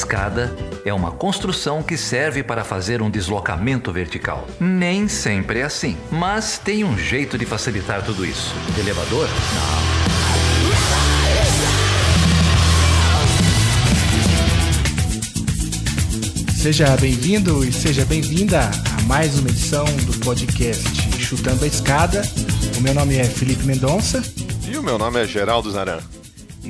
escada é uma construção que serve para fazer um deslocamento vertical. Nem sempre é assim, mas tem um jeito de facilitar tudo isso. Elevador? Não. Seja bem-vindo e seja bem-vinda a mais uma edição do podcast Chutando a Escada. O meu nome é Felipe Mendonça. E o meu nome é Geraldo Zaran.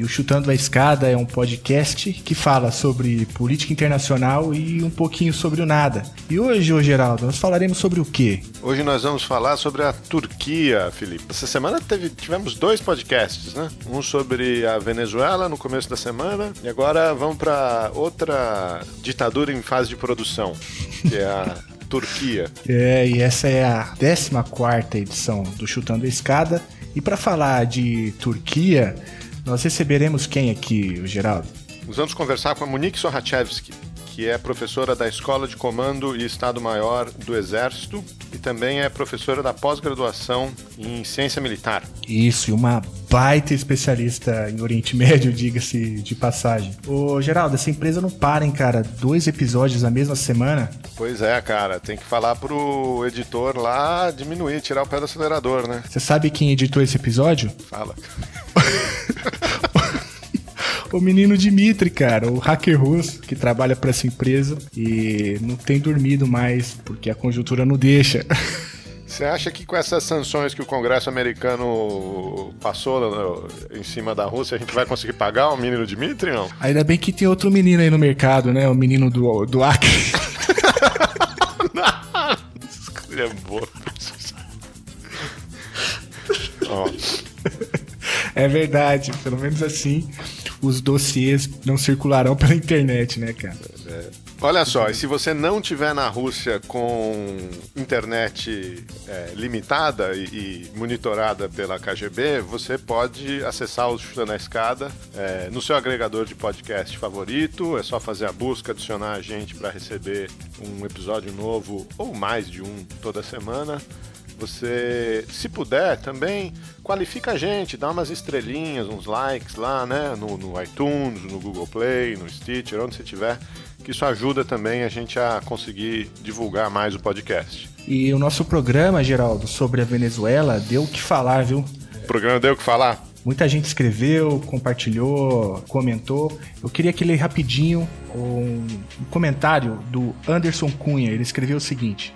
E o Chutando a Escada é um podcast que fala sobre política internacional e um pouquinho sobre o nada. E hoje, ô Geraldo, nós falaremos sobre o quê? Hoje nós vamos falar sobre a Turquia, Felipe. Essa semana teve, tivemos dois podcasts, né? Um sobre a Venezuela no começo da semana e agora vamos para outra ditadura em fase de produção, que é a Turquia. É, e essa é a 14 edição do Chutando a Escada. E para falar de Turquia, nós receberemos quem aqui, o Geraldo? Vamos conversar com a Monique Sorachevski, que é professora da Escola de Comando e Estado-Maior do Exército e também é professora da pós-graduação em Ciência Militar. Isso, e uma baita especialista em Oriente Médio, diga-se de passagem. Ô, Geraldo, essa empresa não para, hein, cara? Dois episódios na mesma semana? Pois é, cara. Tem que falar pro editor lá diminuir, tirar o pé do acelerador, né? Você sabe quem editou esse episódio? Fala. o menino Dimitri, cara, o hacker russo que trabalha para essa empresa e não tem dormido mais porque a conjuntura não deixa. Você acha que com essas sanções que o Congresso americano passou em cima da Rússia, a gente vai conseguir pagar o menino Dimitri, não? Ainda bem que tem outro menino aí no mercado, né? O menino do, do Acre. Escolha boa. É verdade, pelo menos assim os dossiês não circularão pela internet, né, cara? É. Olha só, e se você não tiver na Rússia com internet é, limitada e, e, monitorada pela KGB, você pode acessar o Chuta na Escada é, no seu agregador de podcast favorito. É só fazer a busca, adicionar a gente para receber um episódio novo ou mais de um toda semana. Você, se puder, também qualifica a gente, dá umas estrelinhas, uns likes lá, né? No, no iTunes, no Google Play, no Stitcher, onde você tiver, que isso ajuda também a gente a conseguir divulgar mais o podcast. E o nosso programa, Geraldo, sobre a Venezuela, deu o que falar, viu? O programa deu o que falar? Muita gente escreveu, compartilhou, comentou. Eu queria aqui ler rapidinho um comentário do Anderson Cunha. Ele escreveu o seguinte: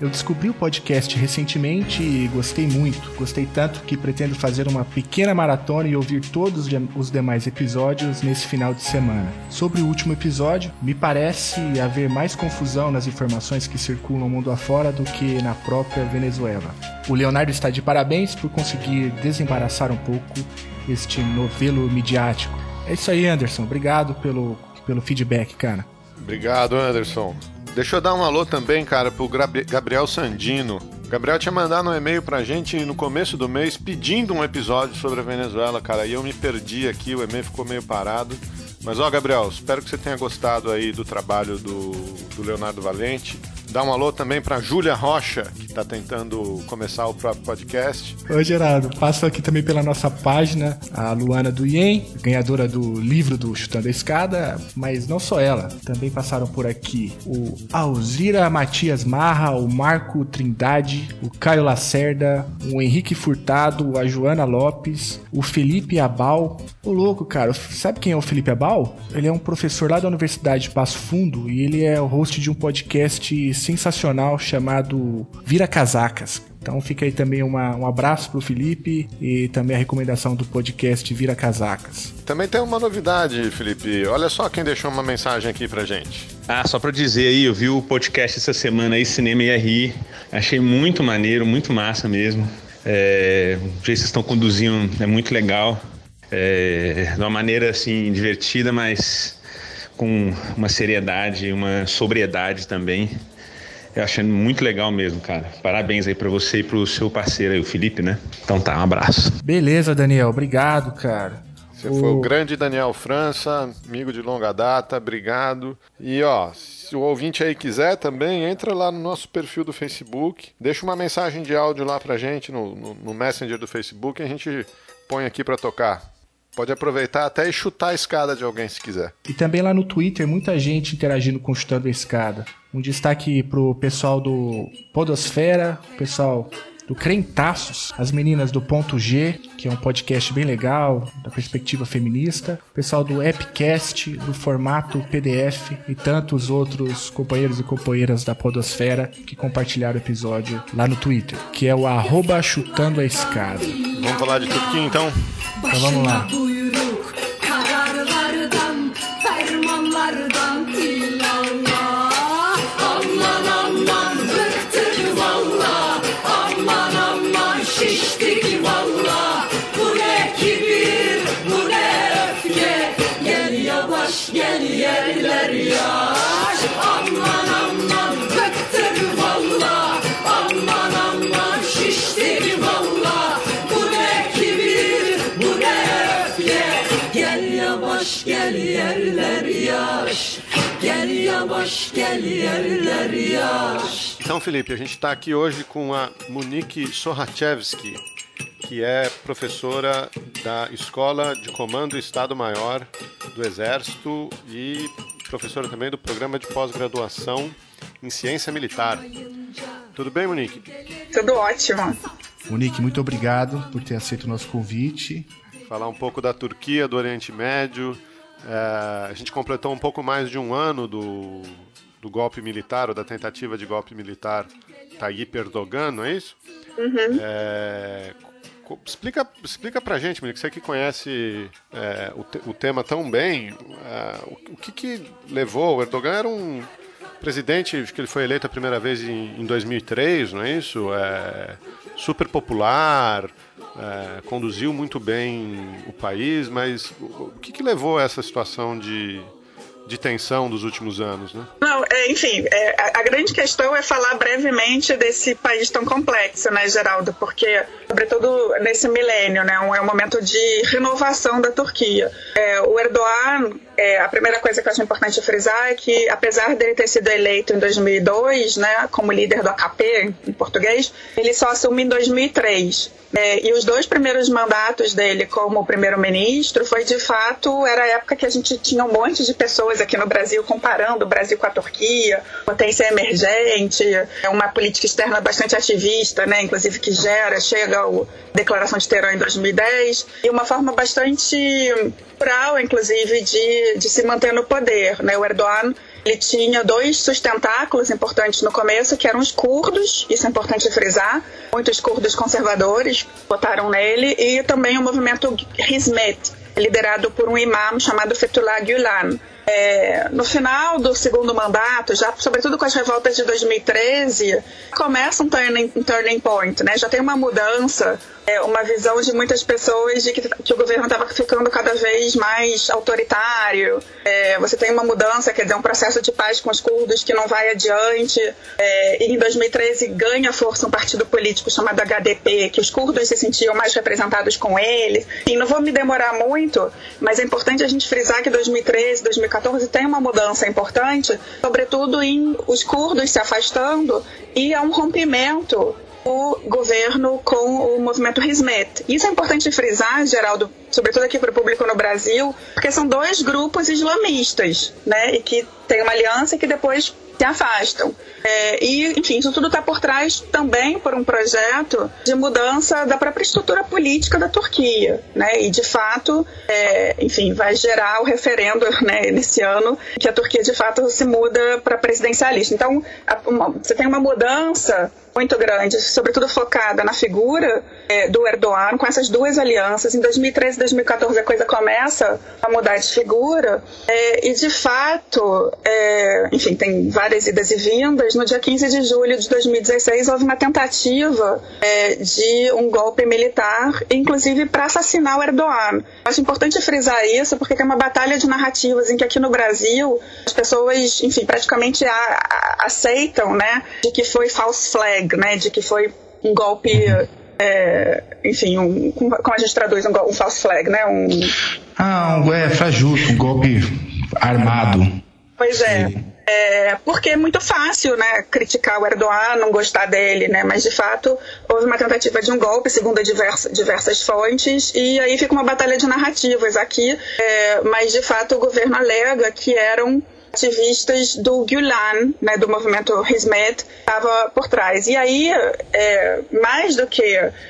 eu descobri o podcast recentemente e gostei muito. Gostei tanto que pretendo fazer uma pequena maratona e ouvir todos os demais episódios nesse final de semana. Sobre o último episódio, me parece haver mais confusão nas informações que circulam mundo afora do que na própria Venezuela. O Leonardo está de parabéns por conseguir desembaraçar um pouco este novelo midiático. É isso aí, Anderson. Obrigado pelo, pelo feedback, cara. Obrigado, Anderson. Deixa eu dar um alô também, cara, pro Gabriel Sandino. Gabriel tinha mandado um e-mail pra gente no começo do mês pedindo um episódio sobre a Venezuela, cara, e eu me perdi aqui, o e-mail ficou meio parado. Mas ó, Gabriel, espero que você tenha gostado aí do trabalho do, do Leonardo Valente. Dá um alô também para Júlia Rocha, que está tentando começar o próprio podcast. Oi, Gerardo. Passo aqui também pela nossa página, a Luana do Ien, ganhadora do livro do Chutando a Escada, mas não só ela. Também passaram por aqui o Alzira Matias Marra, o Marco Trindade, o Caio Lacerda, o Henrique Furtado, a Joana Lopes, o Felipe Abal. O louco, cara, sabe quem é o Felipe Abal? Ele é um professor lá da Universidade de Passo Fundo e ele é o host de um podcast sensacional chamado Vira Casacas. Então fica aí também uma, um abraço pro Felipe e também a recomendação do podcast Vira Casacas. Também tem uma novidade, Felipe. Olha só quem deixou uma mensagem aqui pra gente. Ah, só pra dizer aí, eu vi o podcast essa semana aí, Cinema IRI. Achei muito maneiro, muito massa mesmo. É, o jeito que vocês estão conduzindo é muito legal. É, de uma maneira assim divertida, mas com uma seriedade, uma sobriedade também. Eu achando muito legal mesmo, cara. Parabéns aí para você e pro seu parceiro aí, o Felipe, né? Então tá, um abraço. Beleza, Daniel. Obrigado, cara. Você o... foi o grande Daniel França, amigo de longa data, obrigado. E ó, se o ouvinte aí quiser também, entra lá no nosso perfil do Facebook, deixa uma mensagem de áudio lá pra gente no, no, no Messenger do Facebook e a gente põe aqui para tocar. Pode aproveitar até e chutar a escada de alguém se quiser. E também lá no Twitter, muita gente interagindo com Chutando a Escada. Um destaque pro pessoal do Podosfera, pessoal do Crentaços, as meninas do Ponto G, que é um podcast bem legal, da perspectiva feminista, o pessoal do Epicast, do formato PDF e tantos outros companheiros e companheiras da Podosfera que compartilharam o episódio lá no Twitter, que é o arroba chutando a escada. Vamos falar de Turquia então? Então vamos lá. Yavaş gel yerler yaş. Então, Felipe, a gente está aqui hoje com a Monique Sohachevski, que é professora da Escola de Comando Estado-Maior do Exército e professora também do programa de pós-graduação em Ciência Militar. Tudo bem, Monique? Tudo ótimo. Monique, muito obrigado por ter aceito o nosso convite. Falar um pouco da Turquia, do Oriente Médio, é, a gente completou um pouco mais de um ano do, do golpe militar, ou da tentativa de golpe militar Tayyip Erdogan, não é isso? Uhum. É, explica, explica pra gente, Monique, você que conhece é, o, te, o, tema tão bem, é, o, o, que, que levou? O Erdogan era um presidente, acho que ele foi eleito a primeira vez em, em 2003, não é isso? É, super popular, é, conduziu muito bem o país, mas o, que, que levou a essa situação de, de tensão dos últimos anos, né? Não, é, enfim, é, a, grande questão é falar brevemente desse país tão complexo, né, Geraldo? Porque, sobretudo nesse milênio, né, é um momento de renovação da Turquia. É, o Erdogan, é, a primeira coisa que eu acho importante frisar é que, apesar dele ter sido eleito em 2002, né, como líder do AKP, em português, ele só assume em 2003. É, e os dois primeiros mandatos dele como primeiro-ministro foi de fato era a época que a gente tinha um monte de pessoas aqui no Brasil comparando o Brasil com a Turquia, potência emergente, é uma política externa bastante ativista, né, inclusive que gera chega a declaração de Teherã em 2010 e uma forma bastante plural, inclusive, de, de se manter no poder, né? O Erdogan ele tinha dois sustentáculos importantes no começo, que eram os curdos, isso é importante frisar. Muitos curdos conservadores votaram nele, e também o movimento Hizmet, liderado por um imã chamado Fethullah Gulen. É, no final do segundo mandato, já sobretudo com as revoltas de 2013, começa um turning, um turning point, né? Já tem uma mudança, é, uma visão de muitas pessoas de que, que o governo estava ficando cada vez mais autoritário. É, você tem uma mudança, quer dizer, um processo de paz com os curdos que não vai adiante. É, e em 2013 ganha força um partido político chamado HDP, que os curdos se sentiam mais representados com ele. E não vou me demorar muito, mas é importante a gente frisar que 2013, 2014 2014 tem uma mudança importante, sobretudo em os curdos se afastando e há um rompimento do governo com o movimento Hizmet. Isso é importante frisar, Geraldo, sobretudo aqui para o público no Brasil, porque são dois grupos islamistas, né, e que têm uma aliança e que depois se afastam. É, e, enfim, isso tudo está por trás também por um projeto de mudança da própria estrutura política da Turquia, né? E de fato, é, enfim, vai gerar o referendo, né, nesse ano que a Turquia de fato se muda para presidencialista. Então, a, uma, você tem uma mudança muito grande, sobretudo focada na figura é, do Erdogan, com essas duas alianças. Em 2013 e 2014 a coisa começa a mudar de figura, é, e de fato, é, enfim, tem várias idas e vindas. No dia 15 de julho de 2016 houve uma tentativa é, de um golpe militar, inclusive para assassinar o Erdogan. Acho importante frisar isso, porque tem uma batalha de narrativas em que aqui no Brasil as pessoas, enfim, praticamente a, a, aceitam, né, de que foi false flag né, de que foi um golpe, é, enfim, um, como a gente traduz um, um false flag, né? Um... Ah, um, é, fajuto, um golpe armado. Pois é. É, porque é muito fácil, né, criticar o Erdogan, não gostar dele, né, mas de fato houve uma tentativa de um golpe, segundo diversas, diversas fontes, e aí fica uma batalha de narrativas aqui, é, mas de fato o governo alega que eram ativistas do Gulen, né, do movimento Hizmet, estava por trás. E aí, é, mais do que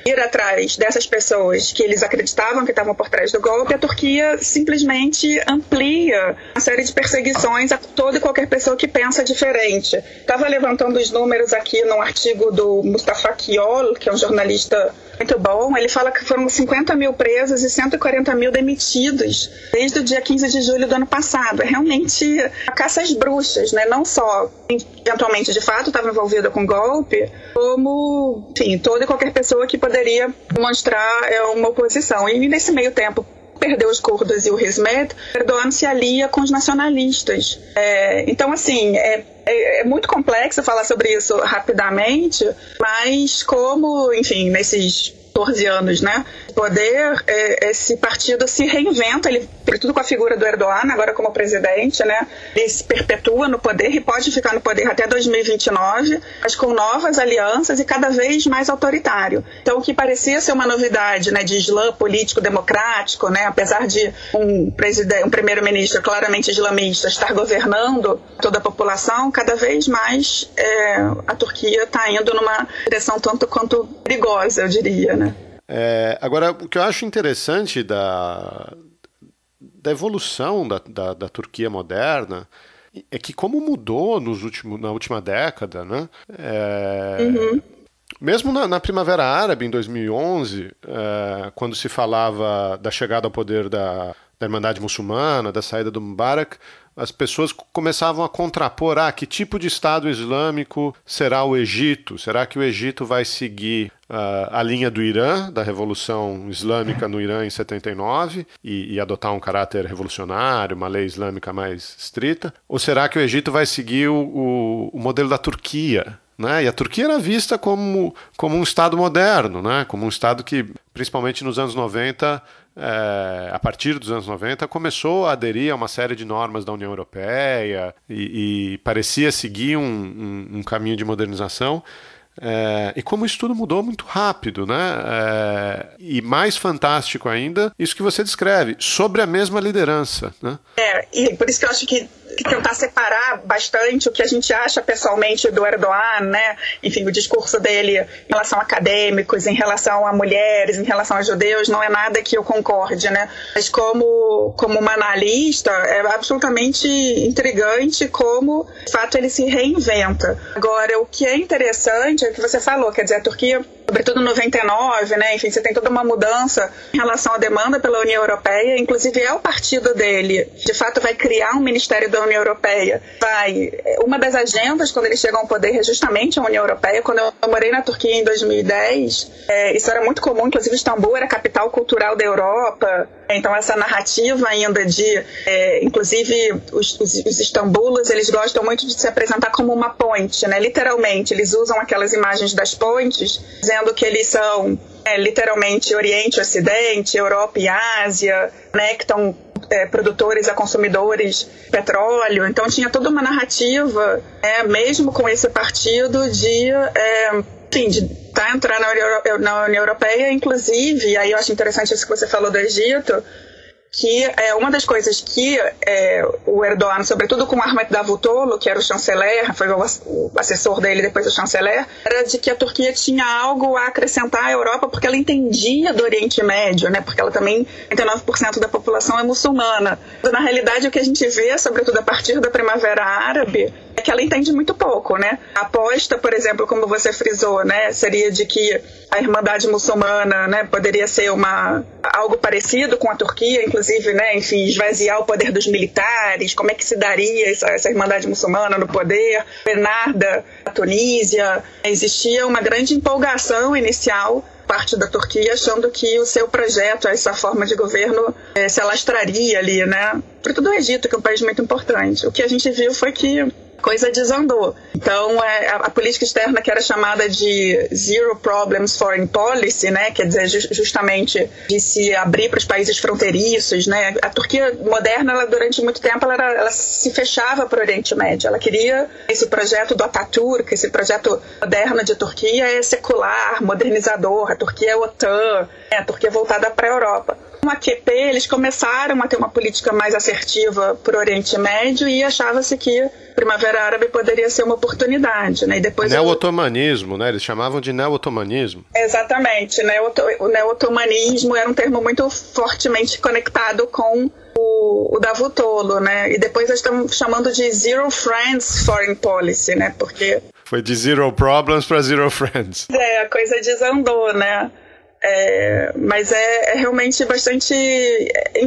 ir atrás dessas pessoas que eles acreditavam que estavam por trás do golpe, a Turquia simplesmente amplia uma série de perseguições a toda e qualquer pessoa que pensa diferente. Estava levantando os números aqui num artigo do Mustafa Kiol, que é um jornalista muito bom. Ele fala que foram 50 mil presos e 140 mil demitidos desde o dia 15 de julho do ano passado. É realmente a caça às bruxas, né? Não só eventualmente de fato estava envolvida com golpe, como, enfim, toda e qualquer pessoa que poderia demonstrar é, uma oposição. E nesse meio tempo, perdeu os curdos e o Hizmet, Erdogan se alia com os nacionalistas. É, então, assim, é, é, é, muito complexo falar sobre isso rapidamente, mas como, enfim, nesses 14 anos, né? Poder, é, esse partido se reinventa, ele, sobretudo com a figura do Erdogan, agora como presidente, né? Ele se perpetua no poder e pode ficar no poder até 2029, mas com novas alianças e cada vez mais autoritário. Então, o que parecia ser uma novidade, né, de islã político democrático, né? Apesar de um um primeiro-ministro claramente islamista estar governando toda a população, cada vez mais é, a Turquia está indo numa direção tanto quanto perigosa, eu diria, né? É, agora, o que eu acho interessante da, da evolução da, da, da Turquia moderna é que como mudou nos últimos, na última década, né? É, uhum. Mesmo na, na, Primavera Árabe, em 2011, é, quando se falava da chegada ao poder da, da Irmandade Muçulmana, da saída do Mubarak, as pessoas começavam a contrapor: ah, que tipo de Estado Islâmico será o Egito? Será que o Egito vai seguir uh, a linha do Irã, da Revolução Islâmica no Irã em 79, e, e, adotar um caráter revolucionário, uma lei islâmica mais estrita? Ou será que o Egito vai seguir o, o, o modelo da Turquia? Né? E a Turquia era vista como, como um Estado moderno, né? como um Estado que, principalmente nos anos 90, é, a partir dos anos 90, começou a aderir a uma série de normas da União Europeia e, e parecia seguir um, um, um, caminho de modernização. É, e como isso tudo mudou muito rápido, né? É, e mais fantástico ainda, isso que você descreve, sobre a mesma liderança. Né? É, e por isso que eu acho que tentar separar bastante o que a gente acha pessoalmente do Erdogan, né? Enfim, o discurso dele em relação a acadêmicos, em relação a mulheres, em relação a judeus, não é nada que eu concorde, né? Mas como, como uma analista, é absolutamente intrigante como, de fato, ele se reinventa. Agora, o que é interessante é o que você falou, quer dizer, a Turquia sobretudo 99, né? Enfim, você tem toda uma mudança em relação à demanda pela União Europeia. Inclusive é o partido dele, de fato, vai criar um Ministério da União Europeia. Vai. Uma das agendas quando eles chegam ao poder é justamente a União Europeia. Quando eu morei na Turquia em 2010, é, isso era muito comum. Inclusive Istambul era a capital cultural da Europa. Então essa narrativa ainda de, é, inclusive os, os, os estambulos, eles gostam muito de se apresentar como uma ponte, né? Literalmente, eles usam aquelas imagens das pontes, dizendo que eles são é, literalmente Oriente e Ocidente, Europa e Ásia, né? Que estão é, produtores a consumidores petróleo. Então tinha toda uma narrativa, é, mesmo com esse partido, de, enfim, de tá, entrar na União, Europeia, inclusive, aí eu acho interessante isso que você falou do Egito, que é uma das coisas que é, o Erdogan, sobretudo com Ahmet Davutoglu, que era o chanceler, foi o, o assessor dele depois o chanceler, era de que a Turquia tinha algo a acrescentar à Europa porque ela entendia do Oriente Médio, né? Porque ela também 99% da população é muçulmana. Na realidade, o que a gente vê, sobretudo a partir da Primavera Árabe, é que ela entende muito pouco, né? A aposta, por exemplo, como você frisou, né, seria de que a Irmandade Muçulmana, né, poderia ser uma algo parecido com a Turquia, inclusive, né, enfim, esvaziar o poder dos militares, como é que se daria essa, essa Irmandade Muçulmana no poder, Bernarda, a Tunísia, existia uma grande empolgação inicial parte da Turquia achando que o seu projeto, essa forma de governo, é, se alastraria ali, né? Sobretudo o Egito, que é um país muito importante. O que a gente viu foi que coisa desandou. Então, é, a, a, política externa que era chamada de Zero Problems Foreign Policy, né, quer dizer, ju justamente de se abrir para os países fronteiriços, né, a Turquia moderna, ela, durante muito tempo, ela, era, ela se fechava para o Oriente Médio. Ela queria esse projeto do Ataturk, esse projeto moderno de Turquia é secular, modernizador, a Turquia é OTAN, né, a Turquia é voltada para a Europa a QP, eles começaram a ter uma política mais assertiva para o Oriente Médio e achava-se que a Primavera Árabe poderia ser uma oportunidade. Né? E depois Neo-otomanismo, né? Eles chamavam de neo-otomanismo. Exatamente. O neo-otomanismo era um termo muito fortemente conectado com o, o Davutolo, né? E depois eles estão chamando de Zero Friends Foreign Policy, né? Porque... Foi de Zero Problems para Zero Friends. É, a coisa desandou, né? É, mas é, é, realmente bastante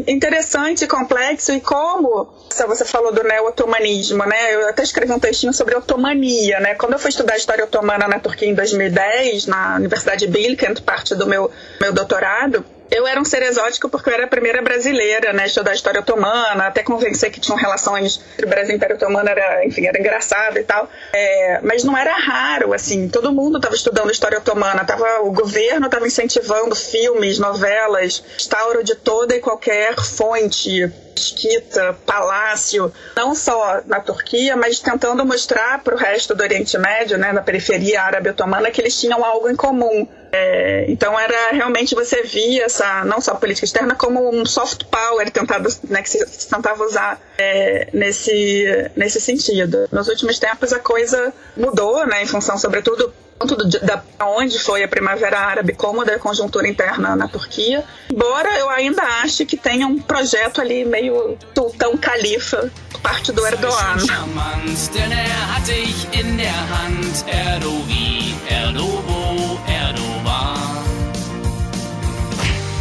interessante complexo. E como você falou do neo-otomanismo, né? Eu até escrevi um textinho sobre otomania, né? Quando eu fui estudar história otomana na Turquia em 2010, na Universidade Bilkent, parte do meu, meu doutorado, eu era um ser exótico porque eu era a primeira brasileira, né, estudar história otomana, até convencer que tinham relações entre Brasil e Império Otomano, era, enfim, era engraçado e tal. É, mas não era raro, assim, todo mundo estava estudando história otomana, tava, o governo estava incentivando filmes, novelas, restauro de toda e qualquer fonte mesquita, palácio, não só na Turquia, mas tentando mostrar para o resto do Oriente Médio, né, na periferia árabe otomana, que eles tinham algo em comum. É, então era realmente você via essa não só política externa como um soft power tentado, né, que se tentava usar é, nesse nesse sentido. Nos últimos tempos a coisa mudou, né, em função sobretudo tanto da onde foi a Primavera Árabe como da conjuntura interna na Turquia. Embora eu ainda ache que tenha um projeto ali meio sultão califa, parte do Erdogan.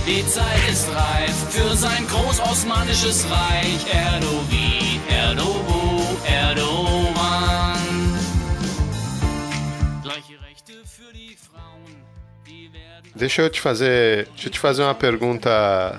Die Zeit ist reif für sein Reich. Erdogan, Deixa eu te fazer, deixa eu te fazer uma pergunta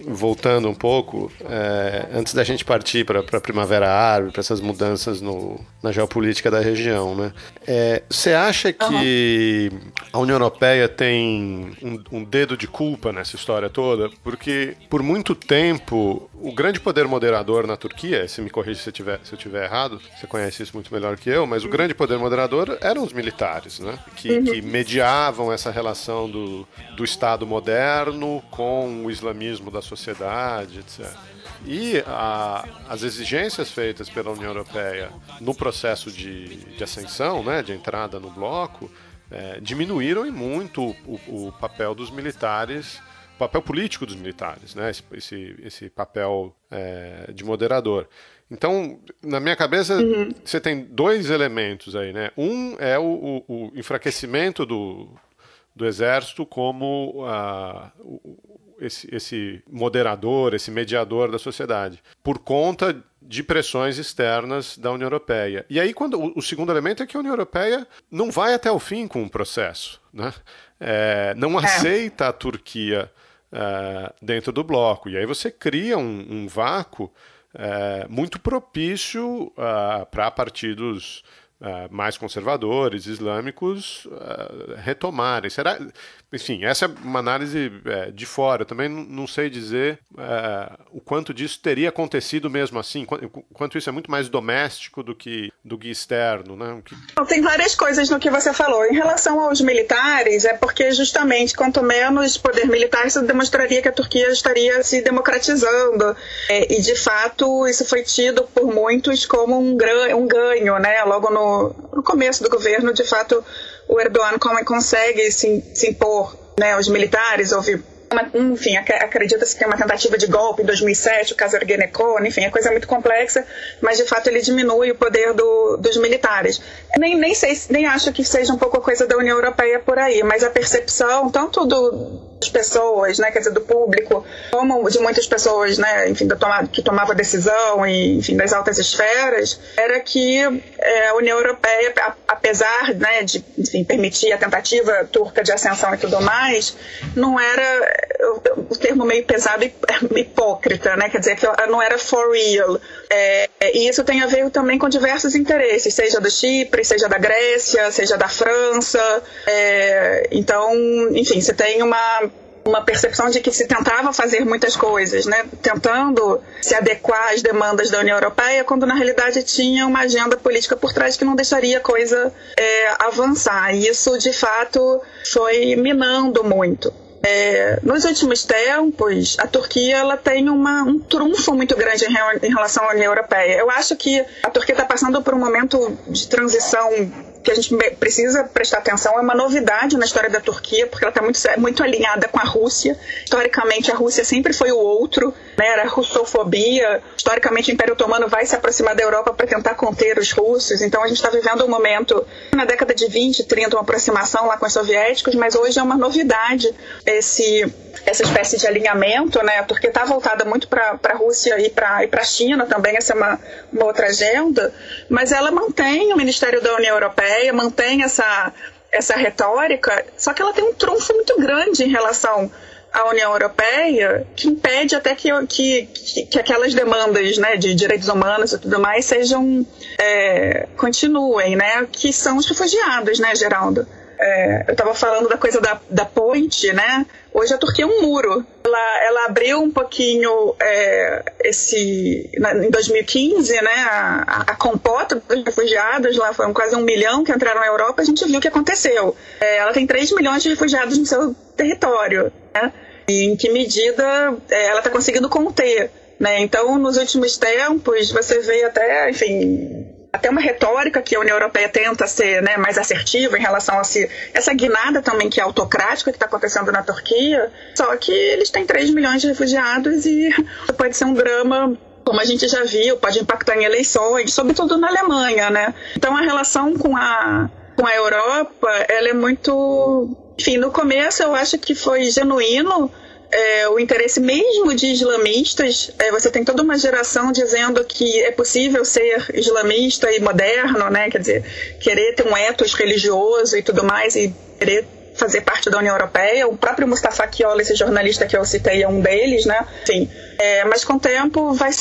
voltando um pouco, é, antes da gente partir para a Primavera Árabe, para essas mudanças no, na geopolítica da região, né? É, você acha que uhum. a União Europeia tem um, um, dedo de culpa nessa história toda? Porque por muito tempo o grande poder moderador na Turquia, se me corrija se, tiver, se eu estiver errado, você conhece isso muito melhor que eu, mas o grande poder moderador eram os militares, né? Que, uhum. que mediavam essa relação do, do Estado moderno com o islamismo da sociedade, etc. E a, as exigências feitas pela União Europeia no processo de, de ascensão, né, de entrada no bloco, é, diminuíram em muito o, o, papel dos militares, o papel político dos militares, né, esse, esse, esse papel é, de moderador. Então, na minha cabeça, uhum. você tem dois elementos aí, né? Um é o, o, o enfraquecimento do, do exército como uh, esse, esse moderador, esse mediador da sociedade, por conta de pressões externas da União Europeia. E aí, quando o, o segundo elemento é que a União Europeia não vai até o fim com o processo, né? É, não é. aceita a Turquia é, dentro do bloco. E aí você cria um, um vácuo é, muito propício uh, para partidos mais conservadores, islâmicos, uh, retomarem. Será, enfim, essa é uma análise é, de fora. Eu também não sei dizer é, o quanto disso teria acontecido mesmo assim, o quanto isso é muito mais doméstico do que do que externo, né? Que... Tem várias coisas no que você falou. Em relação aos militares, é porque justamente quanto menos poder militar, isso demonstraria que a Turquia estaria se democratizando. É, e de fato, isso foi tido por muitos como um, um ganho, né? Logo no, no começo do governo, de fato o Erdogan como consegue se, se impor né, aos militares, houve uma, enfim, acredita-se que é uma tentativa de golpe em 2007, o caso Ergenekon, enfim, é coisa muito complexa, mas de fato ele diminui o poder do, dos militares. Nem, nem sei, nem acho que seja um pouco a coisa da União Europeia por aí, mas a percepção tanto do pessoas, né, quer dizer, do público, como de muitas pessoas, né, enfim, toma, que tomava decisão e, enfim, das altas esferas, era que é, a União Europeia, apesar, né, de, enfim, permitir a tentativa turca de ascensão e tudo mais, não era o, termo meio pesado e hipócrita, né, quer dizer que não era for real. É, e isso tem a ver também com diversos interesses, seja do Chipre, seja da Grécia, seja da França. É, então, enfim, você tem uma uma percepção de que se tentava fazer muitas coisas, né? tentando se adequar às demandas da União Europeia, quando na realidade tinha uma agenda política por trás que não deixaria a coisa é, avançar. E isso, de fato, foi minando muito. É, nos últimos tempos, a Turquia ela tem uma, um trunfo muito grande em, em relação à União Europeia. Eu acho que a Turquia está passando por um momento de transição que a gente precisa prestar atenção é uma novidade na história da Turquia, porque ela está muito, muito alinhada com a Rússia. Historicamente, a Rússia sempre foi o outro, né? era russofobia. Historicamente, o Império Otomano vai se aproximar da Europa para tentar conter os russos. Então, a gente está vivendo um momento, na década de 20, 30, uma aproximação lá com os soviéticos, mas hoje é uma novidade esse essa espécie de alinhamento, né? Turquia está voltada muito para a Rússia e para a China também, essa é uma, uma outra agenda, mas ela mantém o Ministério da União Europeia, mantém essa, essa retórica, só que ela tem um trunfo muito grande em relação à União Europeia que impede até que, que, que aquelas demandas né, de direitos humanos e tudo mais sejam é, continuem, né? Que são os refugiados, né, Geraldo? É, eu estava falando da coisa da, da ponte, né? Hoje a Turquia é um muro. Ela, ela abriu um pouquinho é, esse na, em 2015, né? A, a, compota dos refugiados lá foram quase um milhão que entraram na Europa. A gente viu o que aconteceu. É, ela tem 3 milhões de refugiados no seu território, né? E em que medida é, ela está conseguindo conter? Né? Então, nos últimos tempos, você vê até, enfim, até uma retórica que a União Europeia tenta ser né, mais assertiva em relação a si, essa guinada também que é autocrática que está acontecendo na Turquia, só que eles têm 3 milhões de refugiados e pode ser um drama como a gente já viu, pode impactar em eleições, sobretudo na Alemanha, né? Então a relação com a, com a Europa, ela é muito... Enfim, no começo eu acho que foi genuíno, é, o interesse mesmo de islamistas. É, você tem toda uma geração dizendo que é possível ser islamista e moderno, né? Quer dizer, querer ter um ethos religioso e tudo mais e querer fazer parte da União Europeia. O próprio Mustafa Kemal, esse jornalista que eu citei, é um deles, né? Sim. É, mas com o tempo vai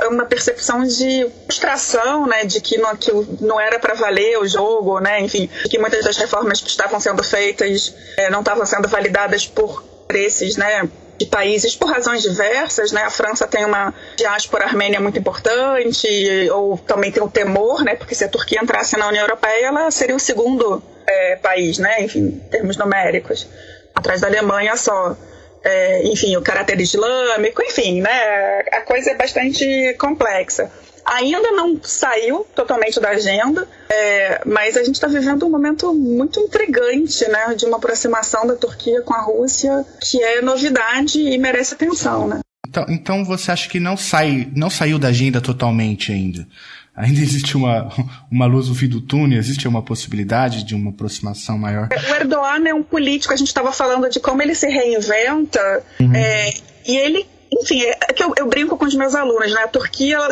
é uma percepção de frustração, né, de que não, que não era para valer o jogo, né, enfim, de que muitas das reformas que estavam sendo feitas é, não estavam sendo validadas por interesses, né, de países por razões diversas, né? A França tem uma diáspora armênia muito importante, ou também tem o temor, né? Porque se a Turquia entrasse na União Europeia, ela seria o segundo é, país, né? Enfim, em termos numéricos, atrás da Alemanha só. É, enfim, o caráter islâmico, enfim, né? A coisa é bastante complexa ainda não saiu totalmente da agenda, é, mas a gente está vivendo um momento muito intrigante, né, de uma aproximação da Turquia com a Rússia, que é novidade e merece atenção, né? Então, então você acha que não sai, não saiu da agenda totalmente ainda? Ainda existe uma, uma luz no fim do túnel? Existe uma possibilidade de uma aproximação maior? O Erdogan é um político, a gente estava falando de como ele se reinventa, uhum. é, e ele enfim, é, é que eu, eu, brinco com os meus alunos, né? A Turquia ela,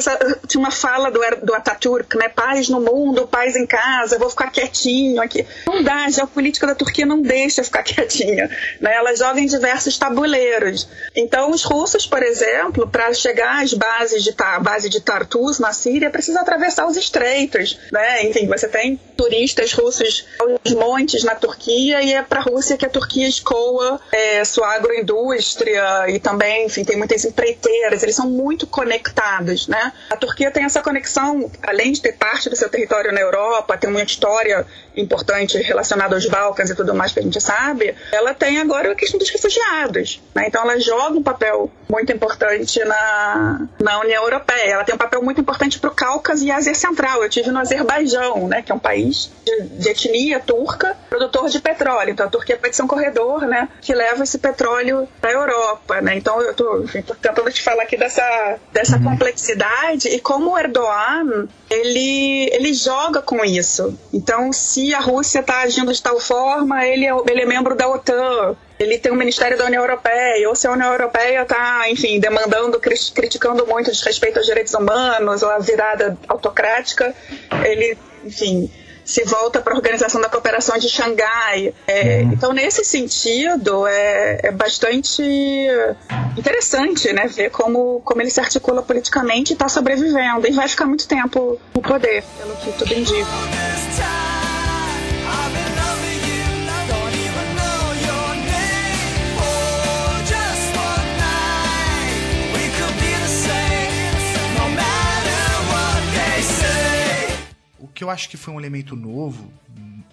tinha uma fala do, do Ataturk, né? Paz no mundo, paz em casa, vou ficar quietinho aqui. Não dá, a geopolítica da Turquia não deixa ficar quietinha, né? Ela joga em diversos tabuleiros. Então, os russos, por exemplo, para chegar às bases de a base de Tartus na Síria, precisa atravessar os estreitos, né? Enfim, você tem turistas russos aos montes na Turquia e é para a Rússia que a Turquia escoa é, sua agroindústria e também, enfim, tem muitas empreiteiras, eles são muito conectados, né? A Turquia tem essa conexão, além de ter parte do seu território na Europa, tem uma história importante relacionada aos Balcãs e tudo mais que a gente sabe, ela tem agora a questão dos refugiados, né? Então ela joga um papel muito importante na, na União Europeia, ela tem um papel muito importante para o Cáucaso e Ásia Central. Eu tive no Azerbaijão, né? Que é um país de, de etnia turca, produtor de petróleo. Então a Turquia pode ser um corredor, né? Que leva esse petróleo para a Europa, né? Então eu estou tentando te falar aqui dessa, dessa uhum. complexidade e como o Erdogan ele, ele joga com isso. Então, se a Rússia está agindo de tal forma, ele é, ele é membro da OTAN. ele tem o um Ministério da União Europeia, ou se a União Europeia está, enfim, demandando, criticando muito respeito aos direitos humanos, ou a virada autocrática, ele, enfim, se volta para a Organização da Cooperação de Xangai. É, uhum. Então, nesse sentido, é, é, bastante interessante né, ver como, como ele se articula politicamente e está sobrevivendo. E vai ficar muito tempo no poder, pelo que tudo indica. Que eu acho que foi um elemento novo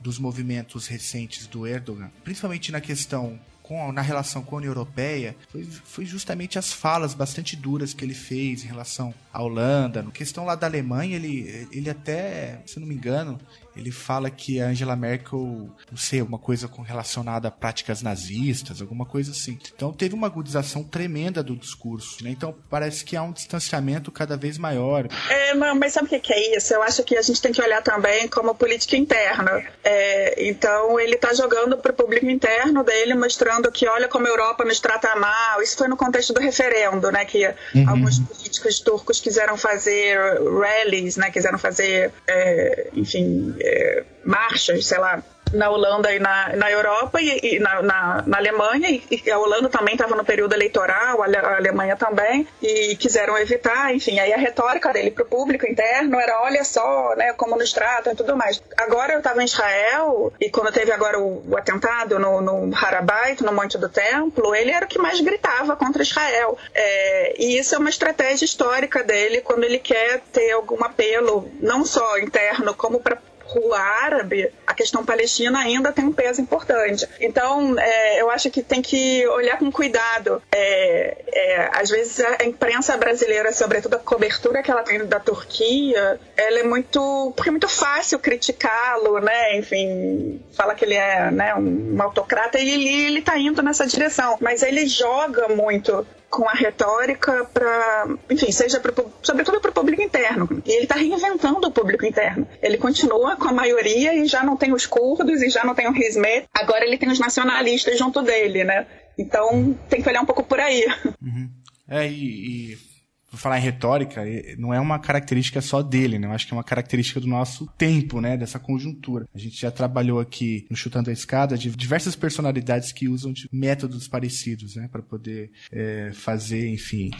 dos movimentos recentes do Erdogan, principalmente na questão com, na relação com a União Europeia, foi, foi, justamente as falas bastante duras que ele fez em relação à Holanda. Na questão lá da Alemanha, ele, ele até, se não me engano, ele fala que a Angela Merkel, não sei, alguma coisa com relacionada a práticas nazistas, alguma coisa assim. Então teve uma agudização tremenda do discurso, né? Então parece que há um distanciamento cada vez maior. É, mas sabe o que é isso? Eu acho que a gente tem que olhar também como política interna. É, então ele está jogando para o público interno dele, mostrando que olha como a Europa nos trata mal. Isso foi no contexto do referendo, né? Que uhum. alguns políticos turcos quiseram fazer rallies, né? Quiseram fazer, é, enfim, é, marchas, sei lá, na Holanda e na, na Europa e, e na, na, na, Alemanha e, e, a Holanda também estava no período eleitoral, a, a, Alemanha também e quiseram evitar, enfim, aí a retórica dele para o público interno era olha só, né, como nos tratam e tudo mais. Agora eu estava em Israel e quando teve agora o, o atentado no, no Harabait, no Monte do Templo, ele era o que mais gritava contra Israel. É, e isso é uma estratégia histórica dele quando ele quer ter algum apelo, não só interno, como para rua árabe, a questão palestina ainda tem um peso importante. Então, é, eu acho que tem que olhar com cuidado. É, é, às vezes a imprensa brasileira, sobretudo a cobertura que ela tem da Turquia, ela é muito. porque é muito fácil criticá-lo, né? Enfim, fala que ele é né, um autocrata e ele, ele tá indo nessa direção. Mas ele joga muito com a retórica para, enfim, seja pro, sobretudo para o público interno. E ele está reinventando o público interno. Ele continua com a maioria e já não tem os curdos e já não tem o Hizmet. Agora ele tem os nacionalistas junto dele, né? Então tem que olhar um pouco por aí. Uhum. É, e, e falar em retórica, não é uma característica só dele, né? Eu acho que é uma característica do nosso tempo, né? Dessa conjuntura. A gente já trabalhou aqui no Chutando a Escada de diversas personalidades que usam de métodos parecidos, né? Para poder é, fazer, enfim,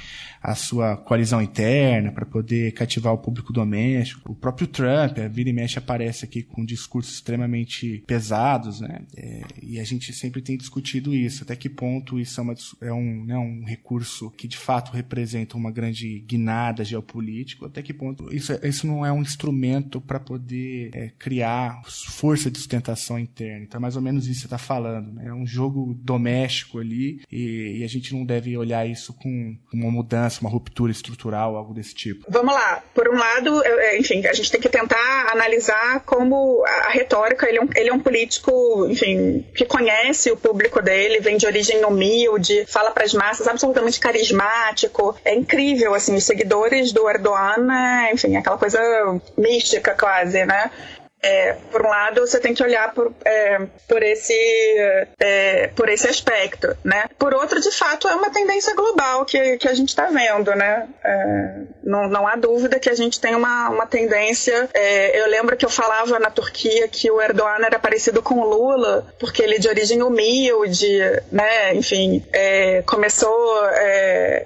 a sua coalizão interna, para poder cativar o público doméstico. O próprio Trump, a vira e mexe, aparece aqui com discursos extremamente pesados, né? É, e a gente sempre tem discutido isso. Até que ponto isso é, uma, é um, né, um recurso que de fato representa uma grande de guinada geopolítico, até que ponto isso, é, isso não é um instrumento para poder é, criar força de sustentação interna. Então é mais ou menos isso que você está falando. Né? É um jogo doméstico ali e, e, a gente não deve olhar isso com uma mudança, uma ruptura estrutural, algo desse tipo. Vamos lá. Por um lado, enfim, a gente tem que tentar analisar como a retórica, ele é um, ele é um político, enfim, que conhece o público dele, vem de origem humilde, fala para as massas, absolutamente carismático. É incrível assim, os seguidores do Erdogan, né, enfim, aquela coisa mística quase, né? É, por um lado, você tem que olhar por, é, por, esse, é, por esse aspecto, né? Por outro, de fato, é uma tendência global que, que a gente está vendo, né? É, não, não há dúvida que a gente tem uma, uma tendência. É, eu lembro que eu falava na Turquia que o Erdogan era parecido com o Lula, porque ele é de origem humilde, né? Enfim, começou,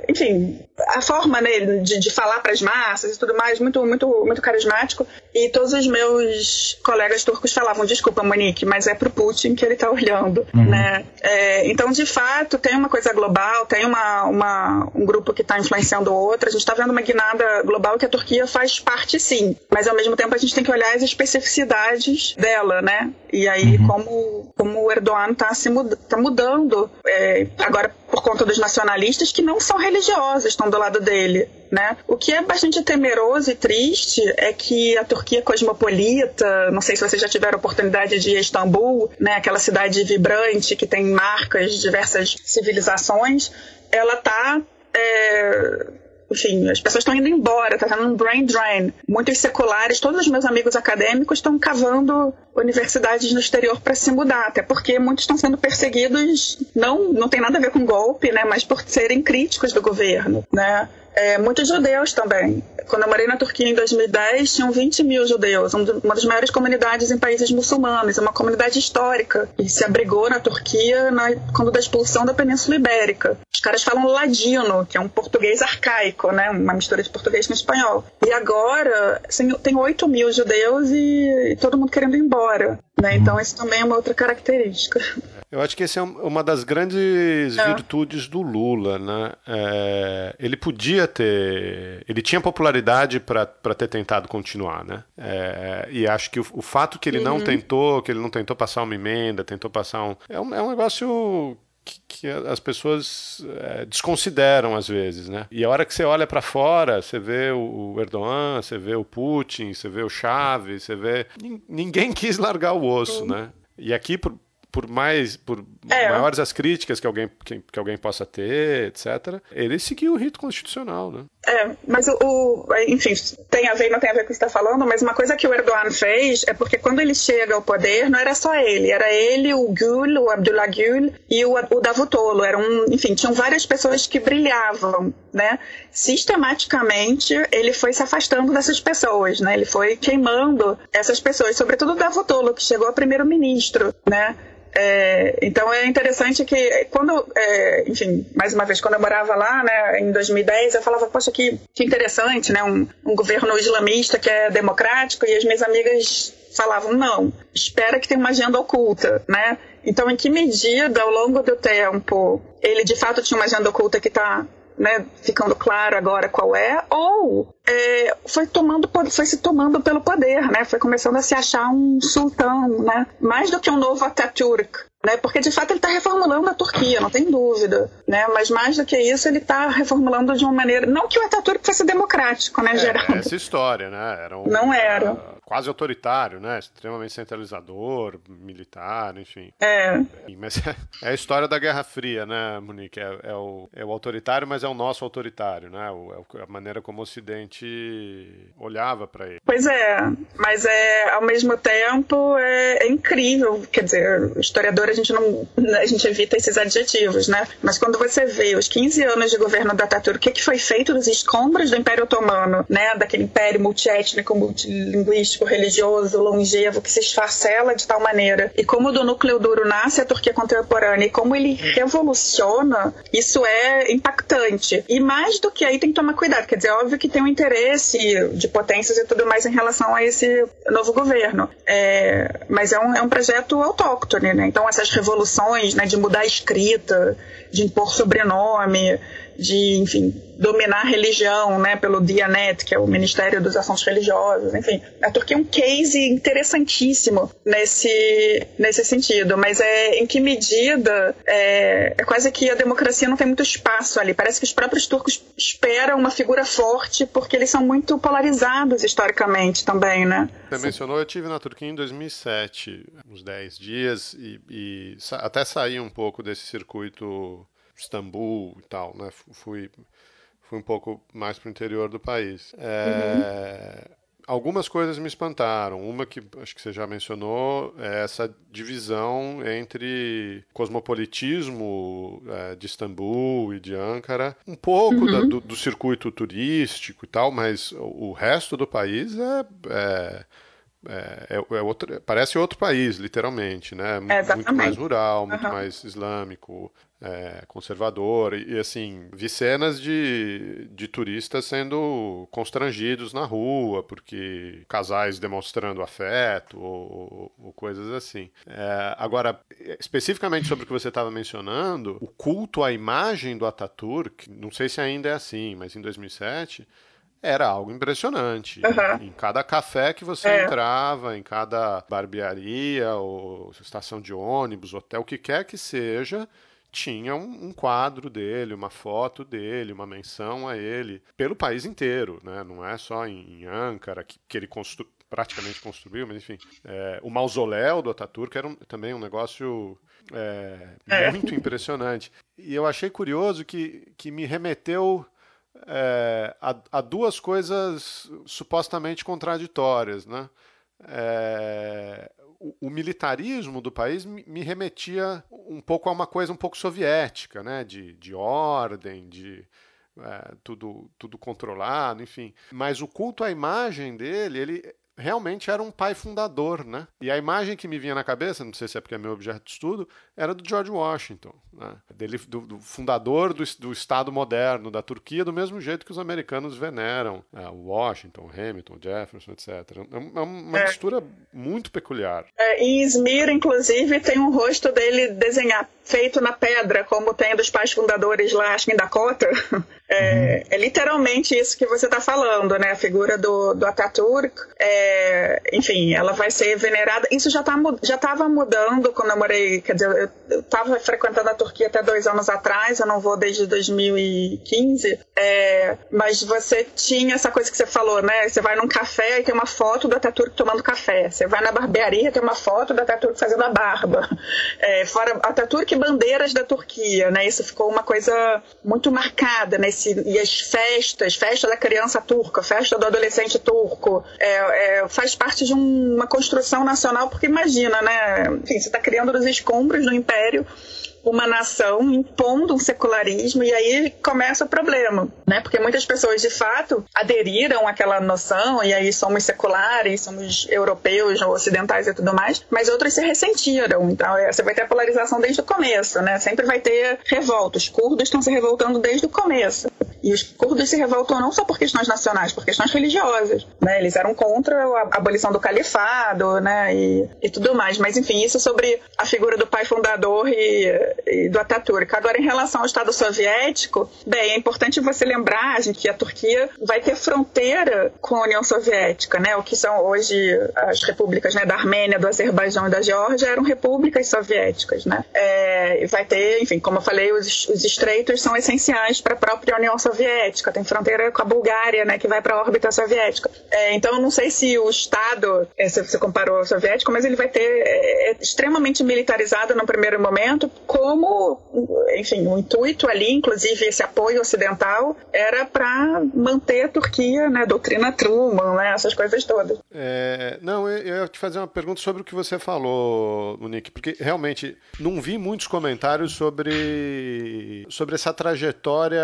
enfim, a forma né, de, de falar para as massas e tudo mais, muito, muito, muito carismático. E todos os meus colegas turcos falavam: desculpa, Monique, mas é pro Putin que ele está olhando. Uhum. Né? É, então, de fato, tem uma coisa global, tem uma, uma um grupo que está influenciando o outro. A gente está vendo uma guinada global que a Turquia faz parte, sim. Mas, ao mesmo tempo, a gente tem que olhar as especificidades dela, né? E aí, uhum. como, como o Erdogan está mud tá mudando. É, agora, por conta dos nacionalistas que não são religiosos, estão do lado dele. Né? O que é bastante temeroso e triste é que a Turquia cosmopolita, não sei se vocês já tiveram oportunidade de ir a Istambul, né, aquela cidade vibrante que tem marcas de diversas civilizações, ela está é, enfim, as pessoas estão indo embora, está tendo um brain drain. Muitos seculares, todos os meus amigos acadêmicos estão cavando universidades no exterior para se mudar, até porque muitos estão sendo perseguidos, não, não tem nada a ver com golpe, né, mas por serem críticos do governo, né. É, muitos judeus também. Quando eu morei na Turquia em 2010, tinham 20 mil judeus, uma das maiores comunidades em países muçulmanos, uma comunidade histórica, e se abrigou na Turquia na, quando da expulsão da Península Ibérica. Os caras falam ladino, que é um português arcaico, né? uma mistura de português com espanhol. E agora assim, tem 8 mil judeus e, e todo mundo querendo ir embora. Né? Então, isso também é uma outra característica. Eu acho que essa é uma das grandes é. virtudes do Lula, né? É, ele podia ter, ele tinha popularidade para ter tentado continuar, né? É, e acho que o, o, fato que ele uhum. não tentou, que ele não tentou passar uma emenda, tentou passar um, é um, é um negócio que, as pessoas é, desconsideram às vezes, né? E a hora que você olha para fora, você vê o, Erdogan, você vê o Putin, você vê o Chaves, você vê ninguém quis largar o osso, né? E aqui por, por mais por é. maiores as críticas que alguém que, que, alguém possa ter, etc. Ele seguiu o rito constitucional, né? É, mas o, o enfim, tem a ver, não tem a ver com o que você está falando, mas uma coisa que o Erdogan fez é porque quando ele chega ao poder, não era só ele, era ele, o Gül, o Abdullah Gül e o, o Davutoglu, eram, enfim, tinham várias pessoas que brilhavam, né? Sistematicamente, ele foi se afastando dessas pessoas, né? Ele foi queimando essas pessoas, sobretudo o Davutoglu, que chegou a primeiro-ministro, né? É, então é interessante que quando, é, enfim, mais uma vez, quando eu morava lá, né, em 2010, eu falava, poxa, que, que interessante, né, um, um governo islamista que é democrático, e as minhas amigas falavam, não, espera que tem uma agenda oculta, né? Então, em que medida, ao longo do tempo, ele de fato tinha uma agenda oculta que está né, ficando claro agora qual é, ou é, foi tomando foi se tomando pelo poder, né, foi começando a se achar um sultão, né, mais do que um novo Atatürk, né, porque de fato ele está reformulando a Turquia, não tem dúvida, né, mas mais do que isso ele está reformulando de uma maneira, não que o Atatürk fosse democrático, né, é, geral. Essa história, né, era um, não era quase autoritário, né? Extremamente centralizador, militar, enfim. É. Mas é a história da Guerra Fria, né, Monique? É, é, o, é o autoritário, mas é o nosso autoritário, né? O, é a maneira como o Ocidente olhava para ele. Pois é, mas é ao mesmo tempo é, é, incrível. Quer dizer, historiador a gente não a gente evita esses adjetivos, né? Mas quando você vê os 15 anos de governo da Ataturk, o que, que foi feito dos escombros do Império Otomano, né? Daquele império multiétnico, multilinguístico religioso, longevo, que se esfarcela de tal maneira. E como do núcleo duro nasce a Turquia contemporânea e como ele revoluciona, isso é impactante. E mais do que aí tem que tomar cuidado. Quer dizer, é óbvio que tem um interesse de potências e tudo mais em relação a esse novo governo. É, mas é um, é um projeto autóctone, né? Então essas revoluções, né, de mudar a escrita, de impor sobrenome, de, enfim, dominar a religião, né, pelo Dianet, que é o Ministério dos Assuntos Religiosos, enfim. A Turquia é um case interessantíssimo nesse, nesse sentido, mas é em que medida é, é quase que a democracia não tem muito espaço ali. Parece que os próprios turcos esperam uma figura forte porque eles são muito polarizados historicamente também, né? Você mencionou, eu tive na Turquia em 2007, uns 10 dias, e, e até saí um pouco desse circuito Istambul e tal, né? Fui, fui um pouco mais para o interior do país. É, uhum. Algumas coisas me espantaram. Uma que acho que você já mencionou é essa divisão entre cosmopolitismo é, de Istambul e de Ankara, um pouco uhum. da, do, do, circuito turístico e tal, mas o, resto do país é, é é, é, é, outro, parece outro país, literalmente, né? É, muito mais rural, muito uhum. mais islâmico, é, conservador. E, e, assim, vi cenas de, de turistas sendo constrangidos na rua, porque casais demonstrando afeto ou, ou coisas assim. É, agora, especificamente sobre o que você estava mencionando, o culto à imagem do Ataturk, não sei se ainda é assim, mas em 2007 era algo impressionante. Uhum. Em cada café que você é. entrava, em cada barbearia, ou estação de ônibus, hotel, o que quer que seja, tinha um, um, quadro dele, uma foto dele, uma menção a ele, pelo país inteiro, né? Não é só em, em Ankara, que, que ele constru, praticamente construiu, mas enfim. É, o mausoléu do Ataturk era um, também um negócio é, é. muito impressionante. E eu achei curioso que, que me remeteu é, há, há, duas coisas supostamente contraditórias, né? É, o, o, militarismo do país me remetia um pouco a uma coisa um pouco soviética, né? De, de ordem, de é, tudo, tudo controlado, enfim. Mas o culto à imagem dele, ele realmente era um pai fundador, né? E a imagem que me vinha na cabeça, não sei se é porque é meu objeto de estudo, era do George Washington, né? Dele, do, do fundador do, do, Estado moderno da Turquia, do mesmo jeito que os americanos veneram é, Washington, Hamilton, Jefferson, etc. É uma é. mistura muito peculiar. É, em Izmir, inclusive, tem um rosto dele desenhado, feito na pedra, como tem dos pais fundadores lá, acho que em Dakota. É, uhum. é literalmente isso que você está falando, né? A figura do, do Ataturk. É, enfim, ela vai ser venerada. Isso já tá, já estava mudando quando eu morei. Quer dizer, eu estava frequentando a Turquia até dois anos atrás, eu não vou desde 2015. É, mas você tinha essa coisa que você falou, né? Você vai num café e tem uma foto do Ataturk tomando café. Você vai na barbearia e tem uma foto do Ataturk fazendo a barba. É, fora Ataturk e bandeiras da Turquia, né? Isso ficou uma coisa muito marcada, né? esse, e as festas, festa da criança turca, festa do adolescente turco, é, é, faz parte de um, uma construção nacional, porque imagina, né? Enfim, você está criando dos escombros do império uma nação impondo um secularismo e aí começa o problema, né? Porque muitas pessoas de fato aderiram àquela noção e aí somos seculares, somos europeus, ocidentais e tudo mais, mas outros se ressentiram. Então é, você vai ter a polarização desde o começo, né? Sempre vai ter revolta. Os curdos estão se revoltando desde o começo. E os curdos se revoltam não só por questões nacionais, por questões religiosas, né? Eles eram contra a abolição do califado, né? E, e tudo mais. Mas enfim, isso sobre a figura do pai fundador e do Ataturk. Agora, em relação ao Estado soviético, bem, é importante você lembrar gente, que a Turquia vai ter fronteira com a União Soviética, né? O que são hoje as repúblicas né, da Armênia, do Azerbaijão e da Geórgia eram repúblicas soviéticas, né? É, vai ter, enfim, como eu falei, os, os estreitos são essenciais para a própria União Soviética. Tem fronteira com a Bulgária, né, que vai para a órbita soviética. É, então, eu não sei se o Estado, é, se você comparou ao soviético, mas ele vai ter é, é extremamente militarizado no primeiro momento, como, enfim, o intuito ali, inclusive esse apoio ocidental, era para manter a Turquia, né, doutrina Truman, né, essas coisas todas. É, não, eu, eu ia te fazer uma pergunta sobre o que você falou, Monique, porque realmente não vi muitos comentários sobre, sobre essa trajetória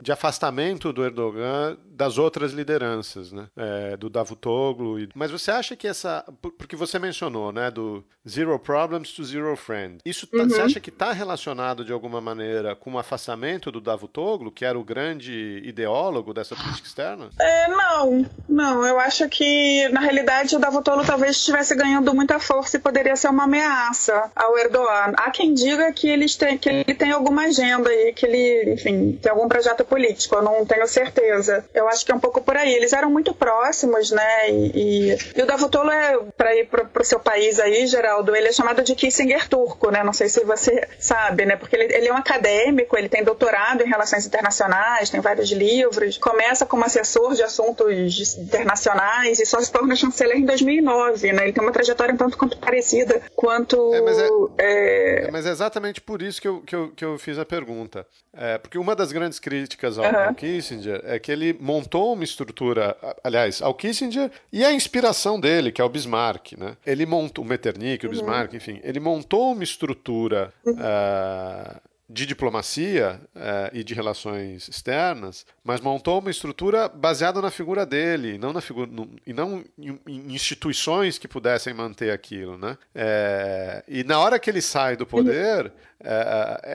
de afastamento do Erdogan das outras lideranças, né, é, do Davutoglu. E, mas você acha que essa, porque você mencionou, né, do zero problems to zero friend, isso tá, uhum. você acha que está relacionado de alguma maneira com o afastamento do Davutoglu, que era o grande ideólogo dessa política externa? É, não, não. Eu acho que, na realidade, o Davutoglu talvez estivesse ganhando muita força e poderia ser uma ameaça ao Erdogan. Há quem diga que, eles têm, que ele tem alguma agenda e que ele, enfim, tem algum projeto político. Eu não tenho certeza. Eu acho que é um pouco por aí. Eles eram muito próximos, né? E, e, e o Davutoglu é, para ir para o seu país aí, Geraldo, ele é chamado de Kissinger turco, né? Não sei se você sabe né? Porque ele, ele, é um acadêmico, ele tem doutorado em relações internacionais, tem vários livros, começa como assessor de assuntos internacionais e só se torna chanceler em 2009, né? Ele tem uma trajetória um tanto quanto parecida quanto... É, mas, é, é... é mas é exatamente por isso que eu, que eu, que eu fiz a pergunta. É, porque uma das grandes críticas ao, uhum. ao Kissinger é que ele montou uma estrutura, aliás, ao Kissinger e a inspiração dele, que é o Bismarck, né? Ele montou, o Metternich, o uhum. Bismarck, uhum. enfim, ele montou uma estrutura uhum. Uh, de diplomacia uh, e de relações externas, mas montou uma estrutura baseada na figura dele, não na figura no, e não em, em, instituições que pudessem manter aquilo, né? É, e na hora que ele sai do poder,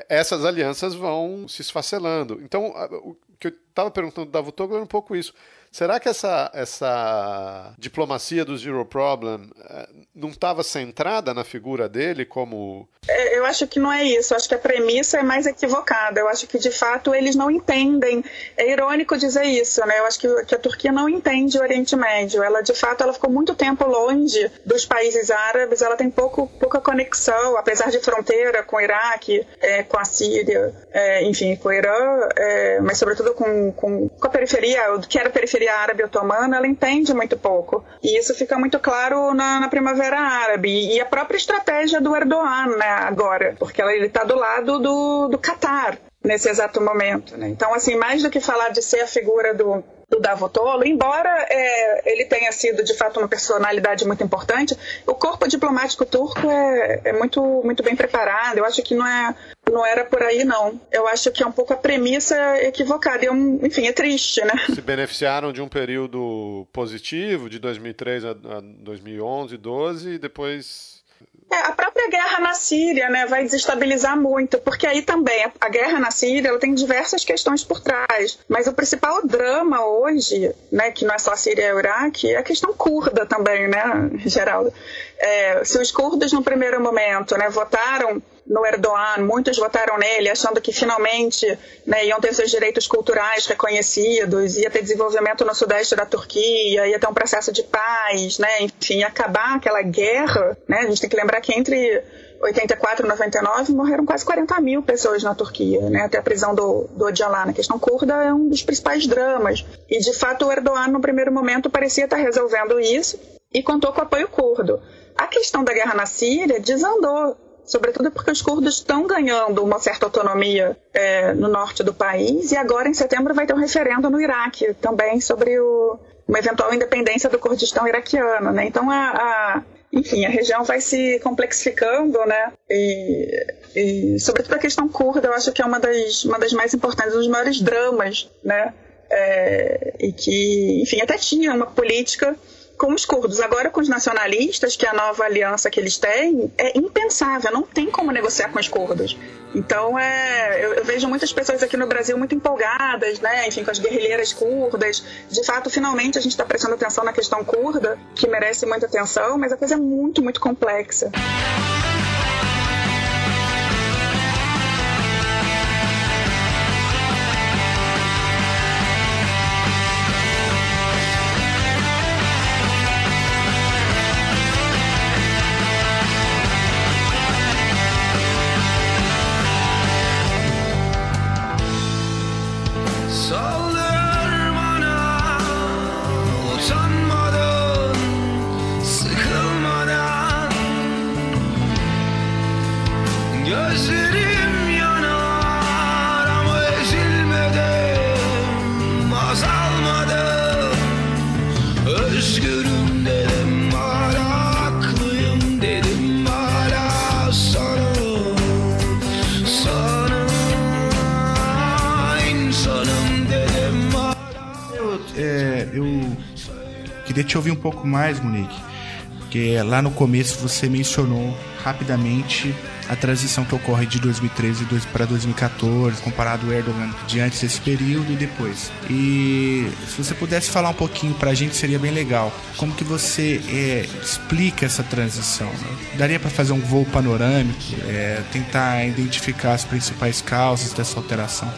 essas alianças vão se esfacelando. Então, o que eu estava perguntando do Davutoglu era um pouco isso. Será que essa, essa diplomacia do Zero Problem eh, não estava centrada na figura dele como. É, eu acho que não é isso. Eu acho que a premissa é mais equivocada. Eu acho que, de fato, eles não entendem. É irônico dizer isso, né? Eu acho que, que a Turquia não entende o Oriente Médio. Ela, de fato, ela ficou muito tempo longe dos países árabes. Ela tem pouco, pouca conexão, apesar de fronteira com o Iraque, é, com a Síria, é, enfim, com o Irã, é, mas, sobretudo, com, com, com a periferia, que era a periferia periferia árabe otomana, ela entende muito pouco. E isso fica muito claro na, na Primavera Árabe. E a própria estratégia do Erdogan, né, agora, porque ele está do lado do, do Qatar. nesse exato momento. Né? Então, assim, mais do que falar de ser a figura do, do Davutoglu, embora é, ele tenha sido de fato uma personalidade muito importante, o corpo diplomático turco é, é, muito, muito bem preparado. Eu acho que não, é, não era por aí, não. Eu acho que é um pouco a premissa equivocada. É um, enfim, é triste, né? Se beneficiaram de um período positivo, de 2003 a 2011, 12, e depois é, a própria guerra na Síria né, vai desestabilizar muito, porque aí também a guerra na Síria ela tem diversas questões por trás. Mas o principal drama hoje, né, que não é só a Síria e o Iraque, é a questão curda também, né, Geraldo? É, se os curdos no primeiro momento né, votaram no Erdogan, muitos votaram nele, achando que finalmente né, iam ter seus direitos culturais reconhecidos, ia ter desenvolvimento no sudeste da Turquia, ia ter um processo de paz, né, enfim, acabar aquela guerra. Né, a gente tem que lembrar que entre 84 e 99 morreram quase 40 mil pessoas na Turquia, né, até a prisão do, do Öcalan. A questão curda é um dos principais dramas. E, de fato, o Erdogan, no primeiro momento, parecia estar resolvendo isso e contou com o apoio curdo. A questão da guerra na Síria desandou sobretudo porque os curdos estão ganhando uma certa autonomia é, no norte do país e agora em setembro vai ter um referendo no Iraque também sobre o, uma eventual independência do Kurdistão iraquiano, né? Então a, a enfim, a região vai se complexificando, né? E, e, sobretudo a questão curda, eu acho que é uma das, uma das mais importantes, um dos maiores dramas, né? É, e que, enfim, até tinha uma política com os curdos. Agora, com os nacionalistas, que é a nova aliança que eles têm, é impensável, não tem como negociar com os curdos. Então, é, eu, eu, vejo muitas pessoas aqui no Brasil muito empolgadas, né, enfim, com as guerrilheiras curdas. De fato, finalmente a gente está prestando atenção na questão curda, que merece muita atenção, mas a coisa é muito, muito complexa. Mais, Monique, porque lá no começo você mencionou rapidamente a transição que ocorre de 2013 para 2014, comparado ao Erdogan de antes desse período e depois. E se você pudesse falar um pouquinho para a gente, seria bem legal. Como que você é, explica essa transição? Daria para fazer um voo panorâmico, é, tentar identificar as principais causas dessa alteração?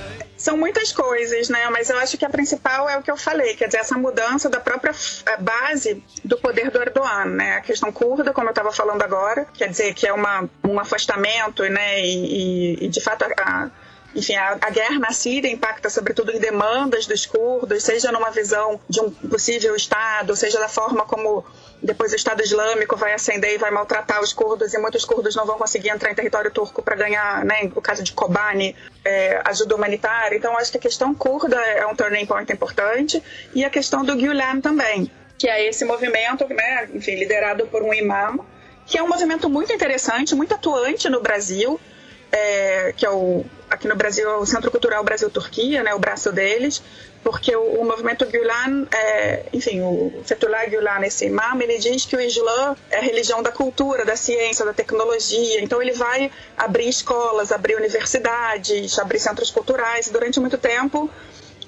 São muitas coisas, né? Mas eu acho que a principal é o que eu falei, quer dizer, essa mudança da própria eh, base do poder do Erdogan, né? A questão curda, como eu estava falando agora, quer dizer que é uma, um afastamento, né? E, e, e de fato a, enfim, a, a, guerra na Síria impacta sobretudo em demandas dos curdos, seja numa visão de um possível Estado, seja da forma como depois o Estado Islâmico vai ascender e vai maltratar os curdos, e muitos curdos não vão conseguir entrar em território turco para ganhar, né, o caso de Kobani, é, ajuda humanitária. Então, acho que a questão curda é um turning point importante, e a questão do Gulen também, que é esse movimento, né, enfim, liderado por um imã, que é um movimento muito interessante, muito atuante no Brasil, é, que é o, aqui no Brasil, o Centro Cultural Brasil-Turquia, né, o braço deles, porque o, o movimento Gulen, é, enfim, o Fethullah Gulen, esse imam, ele diz que o Islã é a religião da cultura, da ciência, da tecnologia. Então ele vai abrir escolas, abrir universidades, abrir centros culturais. Durante muito tempo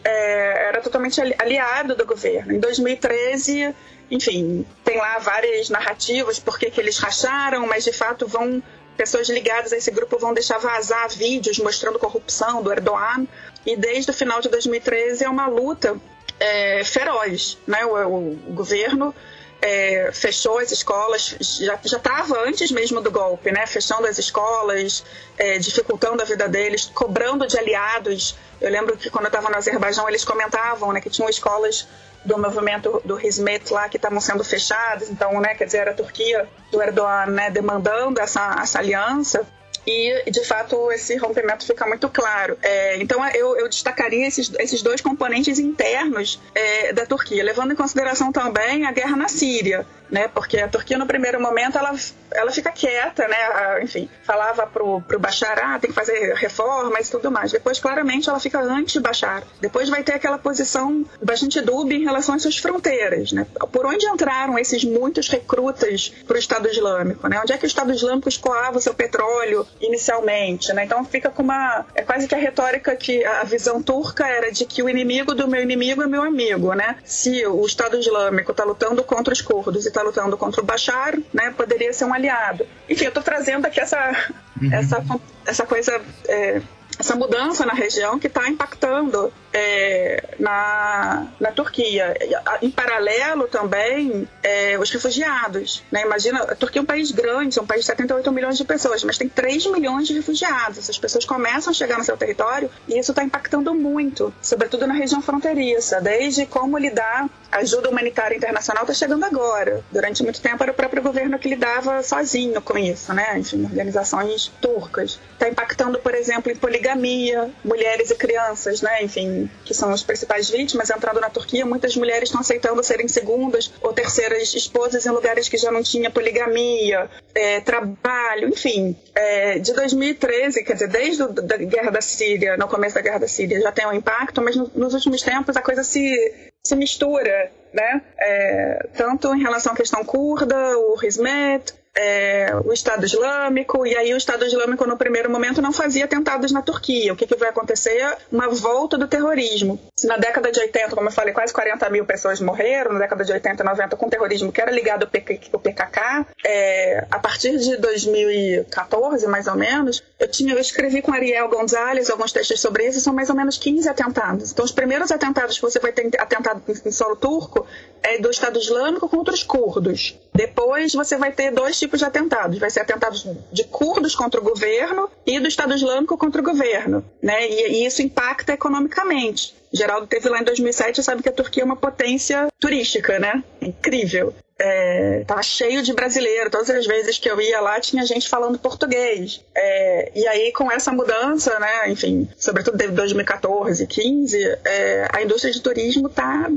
é, era totalmente aliado do governo. Em 2013, enfim, tem lá várias narrativas por que eles racharam, mas de fato vão pessoas ligadas a esse grupo vão deixar vazar vídeos mostrando corrupção do Erdogan. E desde o final de 2013 é uma luta é, feroz. Né? O, o, governo é, fechou as escolas, já estava antes mesmo do golpe, né? fechando as escolas, é, dificultando a vida deles, cobrando de aliados. Eu lembro que quando eu estava no Azerbaijão eles comentavam né, que tinham escolas do movimento do Hizmet lá que estavam sendo fechadas, então, né, quer dizer, era a Turquia do Erdogan né, demandando essa, essa aliança. E de fato esse rompimento fica muito claro. É, então eu, eu, destacaria esses, esses dois componentes internos é, da Turquia, levando em consideração também a guerra na Síria, né? Porque a Turquia no primeiro momento ela, ela fica quieta, né? Enfim, falava pro, pro Bashar, ah, tem que fazer reformas e tudo mais. Depois claramente ela fica anti-Bashar. Depois vai ter aquela posição bastante dúbia em relação às suas fronteiras, né? Por onde entraram esses muitos recrutas para o Estado Islâmico, né? Onde é que o Estado Islâmico escoava o seu petróleo inicialmente, né? Então fica com uma é quase que a retórica que a visão turca era de que o inimigo do meu inimigo é meu amigo, né? Se o Estado Islâmico está lutando contra os curdos e está lutando contra o Bashar, né? Poderia ser um aliado. Enfim, eu estou trazendo aqui essa uhum. essa essa coisa é, essa mudança na região que está impactando é, na, na Turquia. Em paralelo também, é, os refugiados. Né? Imagina, a Turquia é um país grande, é um país de 78 milhões de pessoas, mas tem 3 milhões de refugiados. Essas pessoas começam a chegar no seu território e isso está impactando muito, sobretudo na região fronteiriça, desde como lidar. A ajuda humanitária internacional está chegando agora. Durante muito tempo era o próprio governo que lidava sozinho com isso, né? Enfim, organizações turcas. Está impactando, por exemplo, em poligamia, mulheres e crianças, né? Enfim, que são as principais vítimas, entrando na Turquia, muitas mulheres estão aceitando serem segundas ou terceiras esposas em lugares que já não tinha poligamia, é, trabalho, enfim. É, de 2013, quer dizer, desde a guerra da Síria, no começo da guerra da Síria, já tem um impacto, mas no, nos últimos tempos a coisa se, se mistura, né? É, tanto em relação à questão curda, o Hizmet, é, o Estado Islâmico, e aí o Estado Islâmico, no primeiro momento, não fazia atentados na Turquia. O que, que vai acontecer? Uma volta do terrorismo. Se na década de 80, como eu falei, quase 40 mil pessoas morreram, na década de 80 e 90, com terrorismo que era ligado ao PKK, é, a partir de 2014, mais ou menos, eu, tinha, eu escrevi com Ariel Gonzalez alguns textos sobre isso, são mais ou menos 15 atentados. Então, os primeiros atentados que você vai ter atentado em solo turco é do Estado Islâmico contra os curdos. Depois você vai ter dois tipos de atentados. Vai ser atentados de curdos contra o governo e do Estado Islâmico contra o governo. Né? E, e isso impacta economicamente. Geraldo teve lá em 2007 sabe que a Turquia é uma potência turística, né? Incrível. É, tava cheio de brasileiro. Todas as vezes que eu ia lá tinha gente falando português. É, e aí com essa mudança, né, enfim, sobretudo desde 2014, 15, é, a indústria de turismo tá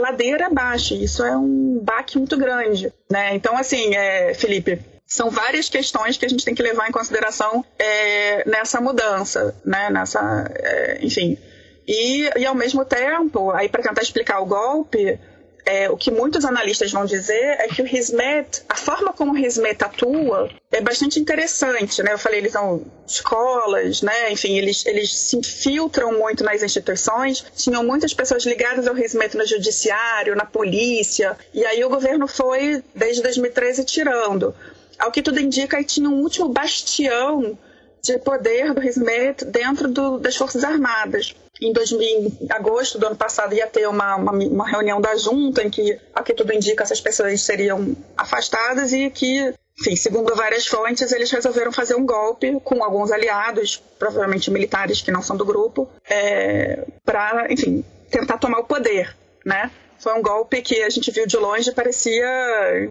ladeira abaixo. Isso é um baque muito grande, né? Então assim, é, Felipe, são várias questões que a gente tem que levar em consideração é, nessa mudança, né? Nessa, é, enfim. E, e ao mesmo tempo, aí para tentar explicar o golpe, é, o que muitos analistas vão dizer é que o Hizmet, a forma como o Hizmet atua é bastante interessante, né? Eu falei, eles são escolas, né? Enfim, eles, eles se infiltram muito nas instituições, tinham muitas pessoas ligadas ao Hizmet no judiciário, na polícia, e aí o governo foi, desde 2013, tirando. Ao que tudo indica, aí tinha um último bastião de poder do Hizmet dentro do, das Forças Armadas em, 2000, em agosto do ano passado ia ter uma, uma, uma, reunião da junta em que, a que tudo indica, essas pessoas seriam afastadas e que, enfim, segundo várias fontes, eles resolveram fazer um golpe com alguns aliados, provavelmente militares que não são do grupo, é, para, enfim, tentar tomar o poder, né? Foi um golpe que a gente viu de longe parecia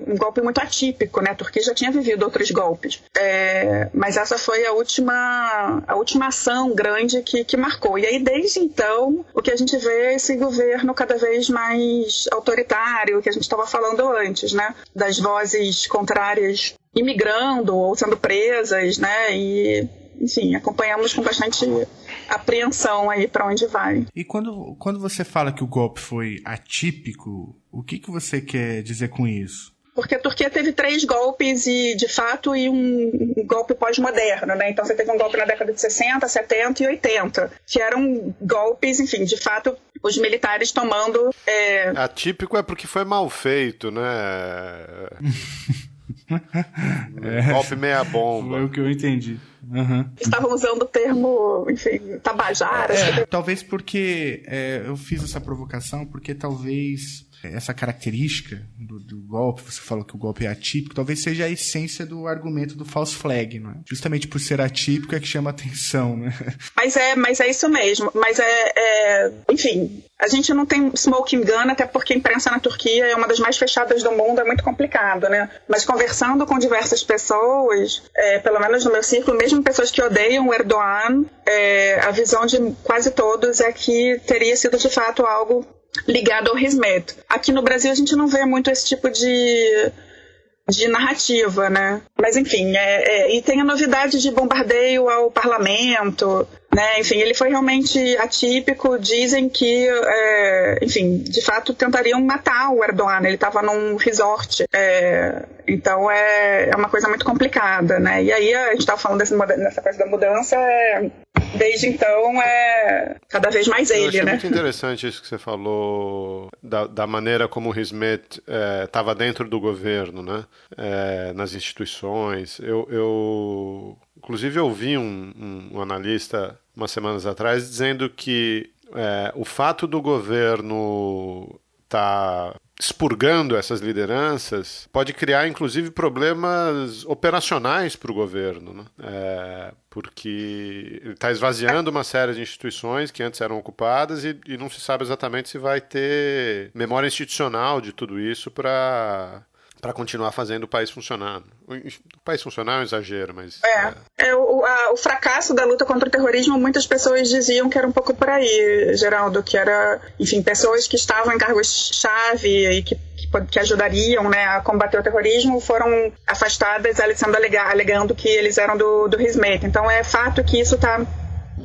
um golpe muito atípico, né? A Turquia já tinha vivido outros golpes. É, mas essa foi a última, a última ação grande que, que marcou. E aí, desde então, o que a gente vê é esse governo cada vez mais autoritário, que a gente estava falando antes, né? Das vozes contrárias imigrando ou sendo presas, né? E enfim, acompanhamos com bastante apreensão aí para onde vai. E quando, quando você fala que o golpe foi atípico, o que, que você quer dizer com isso? Porque a Turquia teve três golpes e, de fato, e um golpe pós-moderno, né? Então você teve um golpe na década de 60, 70 e 80, que eram golpes, enfim, de fato, os militares tomando. É... Atípico é porque foi mal feito, né? é, golpe meia bomba. Foi o que eu entendi. Uhum. Estavam usando o termo, enfim, tabajara. É, talvez porque é, eu fiz essa provocação, porque talvez essa característica do, do, golpe, você falou que o golpe é atípico, talvez seja a essência do argumento do false flag, não é? Justamente por ser atípico é que chama atenção, né? Mas é, mas é isso mesmo. Mas é, é enfim, a gente não tem smoking gun, até porque a imprensa na Turquia é uma das mais fechadas do mundo, é muito complicado, né? Mas conversando com diversas pessoas, é, pelo menos no meu círculo, mesmo mesmo pessoas que odeiam o Erdogan, é, a visão de quase todos é que teria sido de fato algo ligado ao Hizmet. Aqui no Brasil a gente não vê muito esse tipo de de narrativa, né? Mas enfim, é, é, e tem a novidade de bombardeio ao parlamento, né? Enfim, ele foi realmente atípico. Dizem que, é, enfim, de fato tentariam matar o Erdogan. Ele estava num resort. É, então é, é uma coisa muito complicada, né? E aí a gente estava falando desse, dessa coisa da mudança. É, desde então é cada vez mais ele, Eu achei né? muito interessante isso que você falou da, da maneira como o Hizmet estava é, dentro do governo, né? É, nas instituições. Eu, eu inclusive ouvi um, um, um analista umas semanas atrás dizendo que é, o fato do governo estar tá expurgando essas lideranças pode criar, inclusive, problemas operacionais para o governo, né? é, porque ele está esvaziando uma série de instituições que antes eram ocupadas e, e não se sabe exatamente se vai ter memória institucional de tudo isso para para continuar fazendo o país funcionar. O país funcionar é um exagero, mas. É. é. é o, a, o, fracasso da luta contra o terrorismo, muitas pessoas diziam que era um pouco por aí, Geraldo, que era, enfim, pessoas que estavam em cargos-chave e que que ajudariam né, a combater o terrorismo foram afastadas, sendo alegando que eles eram do, do Hizmet. Então é fato que isso está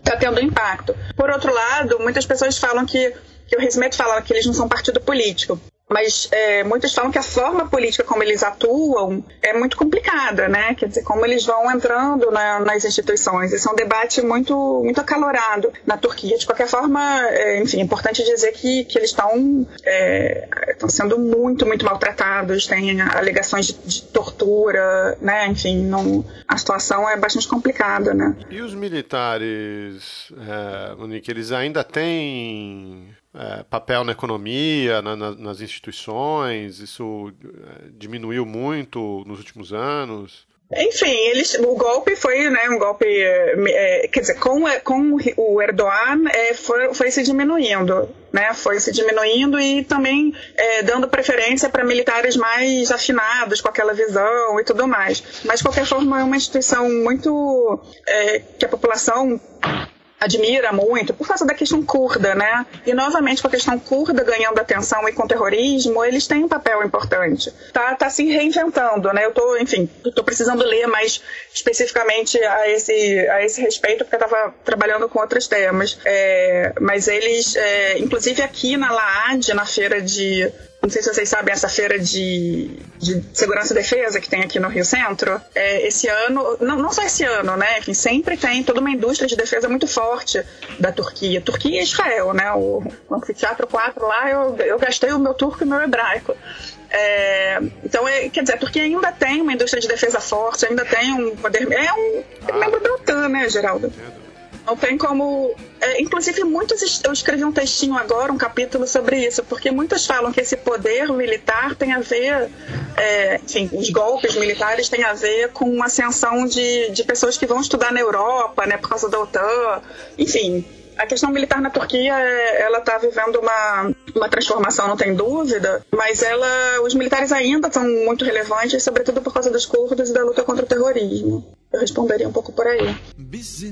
tá tendo impacto. Por outro lado, muitas pessoas falam que, que o Hizmet fala que eles não são partido político mas é, muitos falam que a forma política como eles atuam é muito complicada, né? Quer dizer, como eles vão entrando na, nas instituições. Esse é um debate muito, muito acalorado na Turquia. De qualquer forma, é, enfim, é importante dizer que, que eles estão é, sendo muito, muito maltratados, tem alegações de, de tortura, né? Enfim, não, a situação é bastante complicada, né? E os militares, é, Monique, eles ainda têm é, papel na economia, na, na, nas instituições? Isso é, diminuiu muito nos últimos anos? Enfim, eles, o golpe foi né, um golpe, é, quer dizer, com, com o Erdogan é, foi, foi se diminuindo, né, foi se diminuindo e também é, dando preferência para militares mais afinados com aquela visão e tudo mais. Mas, de qualquer forma, é uma instituição muito é, que a população admira muito por causa da questão curda, né? E novamente com a questão curda ganhando atenção e com o terrorismo, eles têm um papel importante. Tá, tá se reinventando, né? Eu tô, enfim, tô precisando ler mais especificamente a esse, a esse respeito porque eu tava trabalhando com outros temas. É, mas eles, é, inclusive aqui na LAAD, na feira de não sei se vocês sabem essa feira de, de segurança e defesa que tem aqui no Rio Centro. É, esse ano, não, não só esse ano, né? Enfim, sempre tem toda uma indústria de defesa muito forte da Turquia. Turquia e Israel, né? O, anfiteatro 4 lá, eu, eu gastei o meu turco e o meu hebraico. É, então, é, quer dizer, a Turquia ainda tem uma indústria de defesa forte, ainda tem um poder. É um ah. membro da OTAN, né, Geraldo? Não tem como. É, inclusive, muitos. Eu escrevi um textinho agora, um capítulo sobre isso, porque muitos falam que esse poder militar tem a ver. É, enfim, os golpes militares têm a ver com a ascensão de, de pessoas que vão estudar na Europa, né, por causa da OTAN. Enfim, a questão militar na Turquia, é, ela está vivendo uma, uma transformação, não tem dúvida, mas ela, os militares ainda são muito relevantes, sobretudo por causa dos curdos e da luta contra o terrorismo. Eu responderia um pouco por aí. Bizi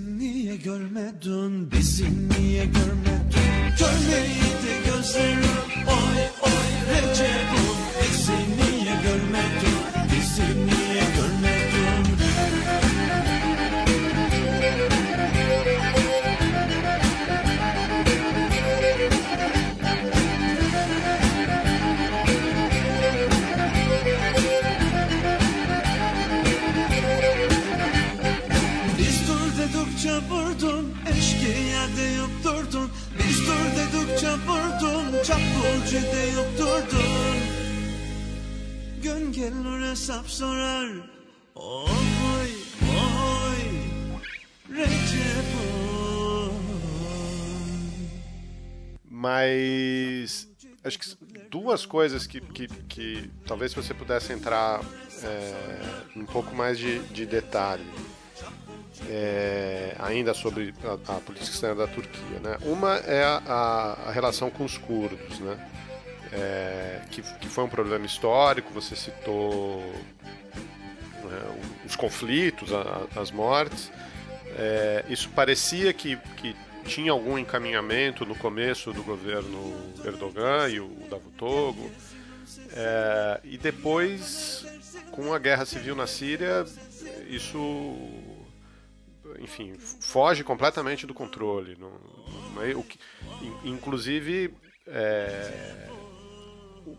Çapulcu deyip durdun. Gün gelir hesap sorar. Oy oy Recep Mas acho que duas coisas que, que, que talvez você pudesse entrar é, um pouco mais de, de detalhe é, ainda sobre a, a, política externa da Turquia. Né? Uma é a, a relação com os curdos, né? É, que, que foi um problema histórico, você citou né, os conflitos, a, as mortes. É, isso parecia que, que tinha algum encaminhamento no começo do governo Erdogan e o Davutoglu. É, e depois, com a guerra civil na Síria, isso, enfim, foge completamente do controle. Não, não é, o que, inclusive, é,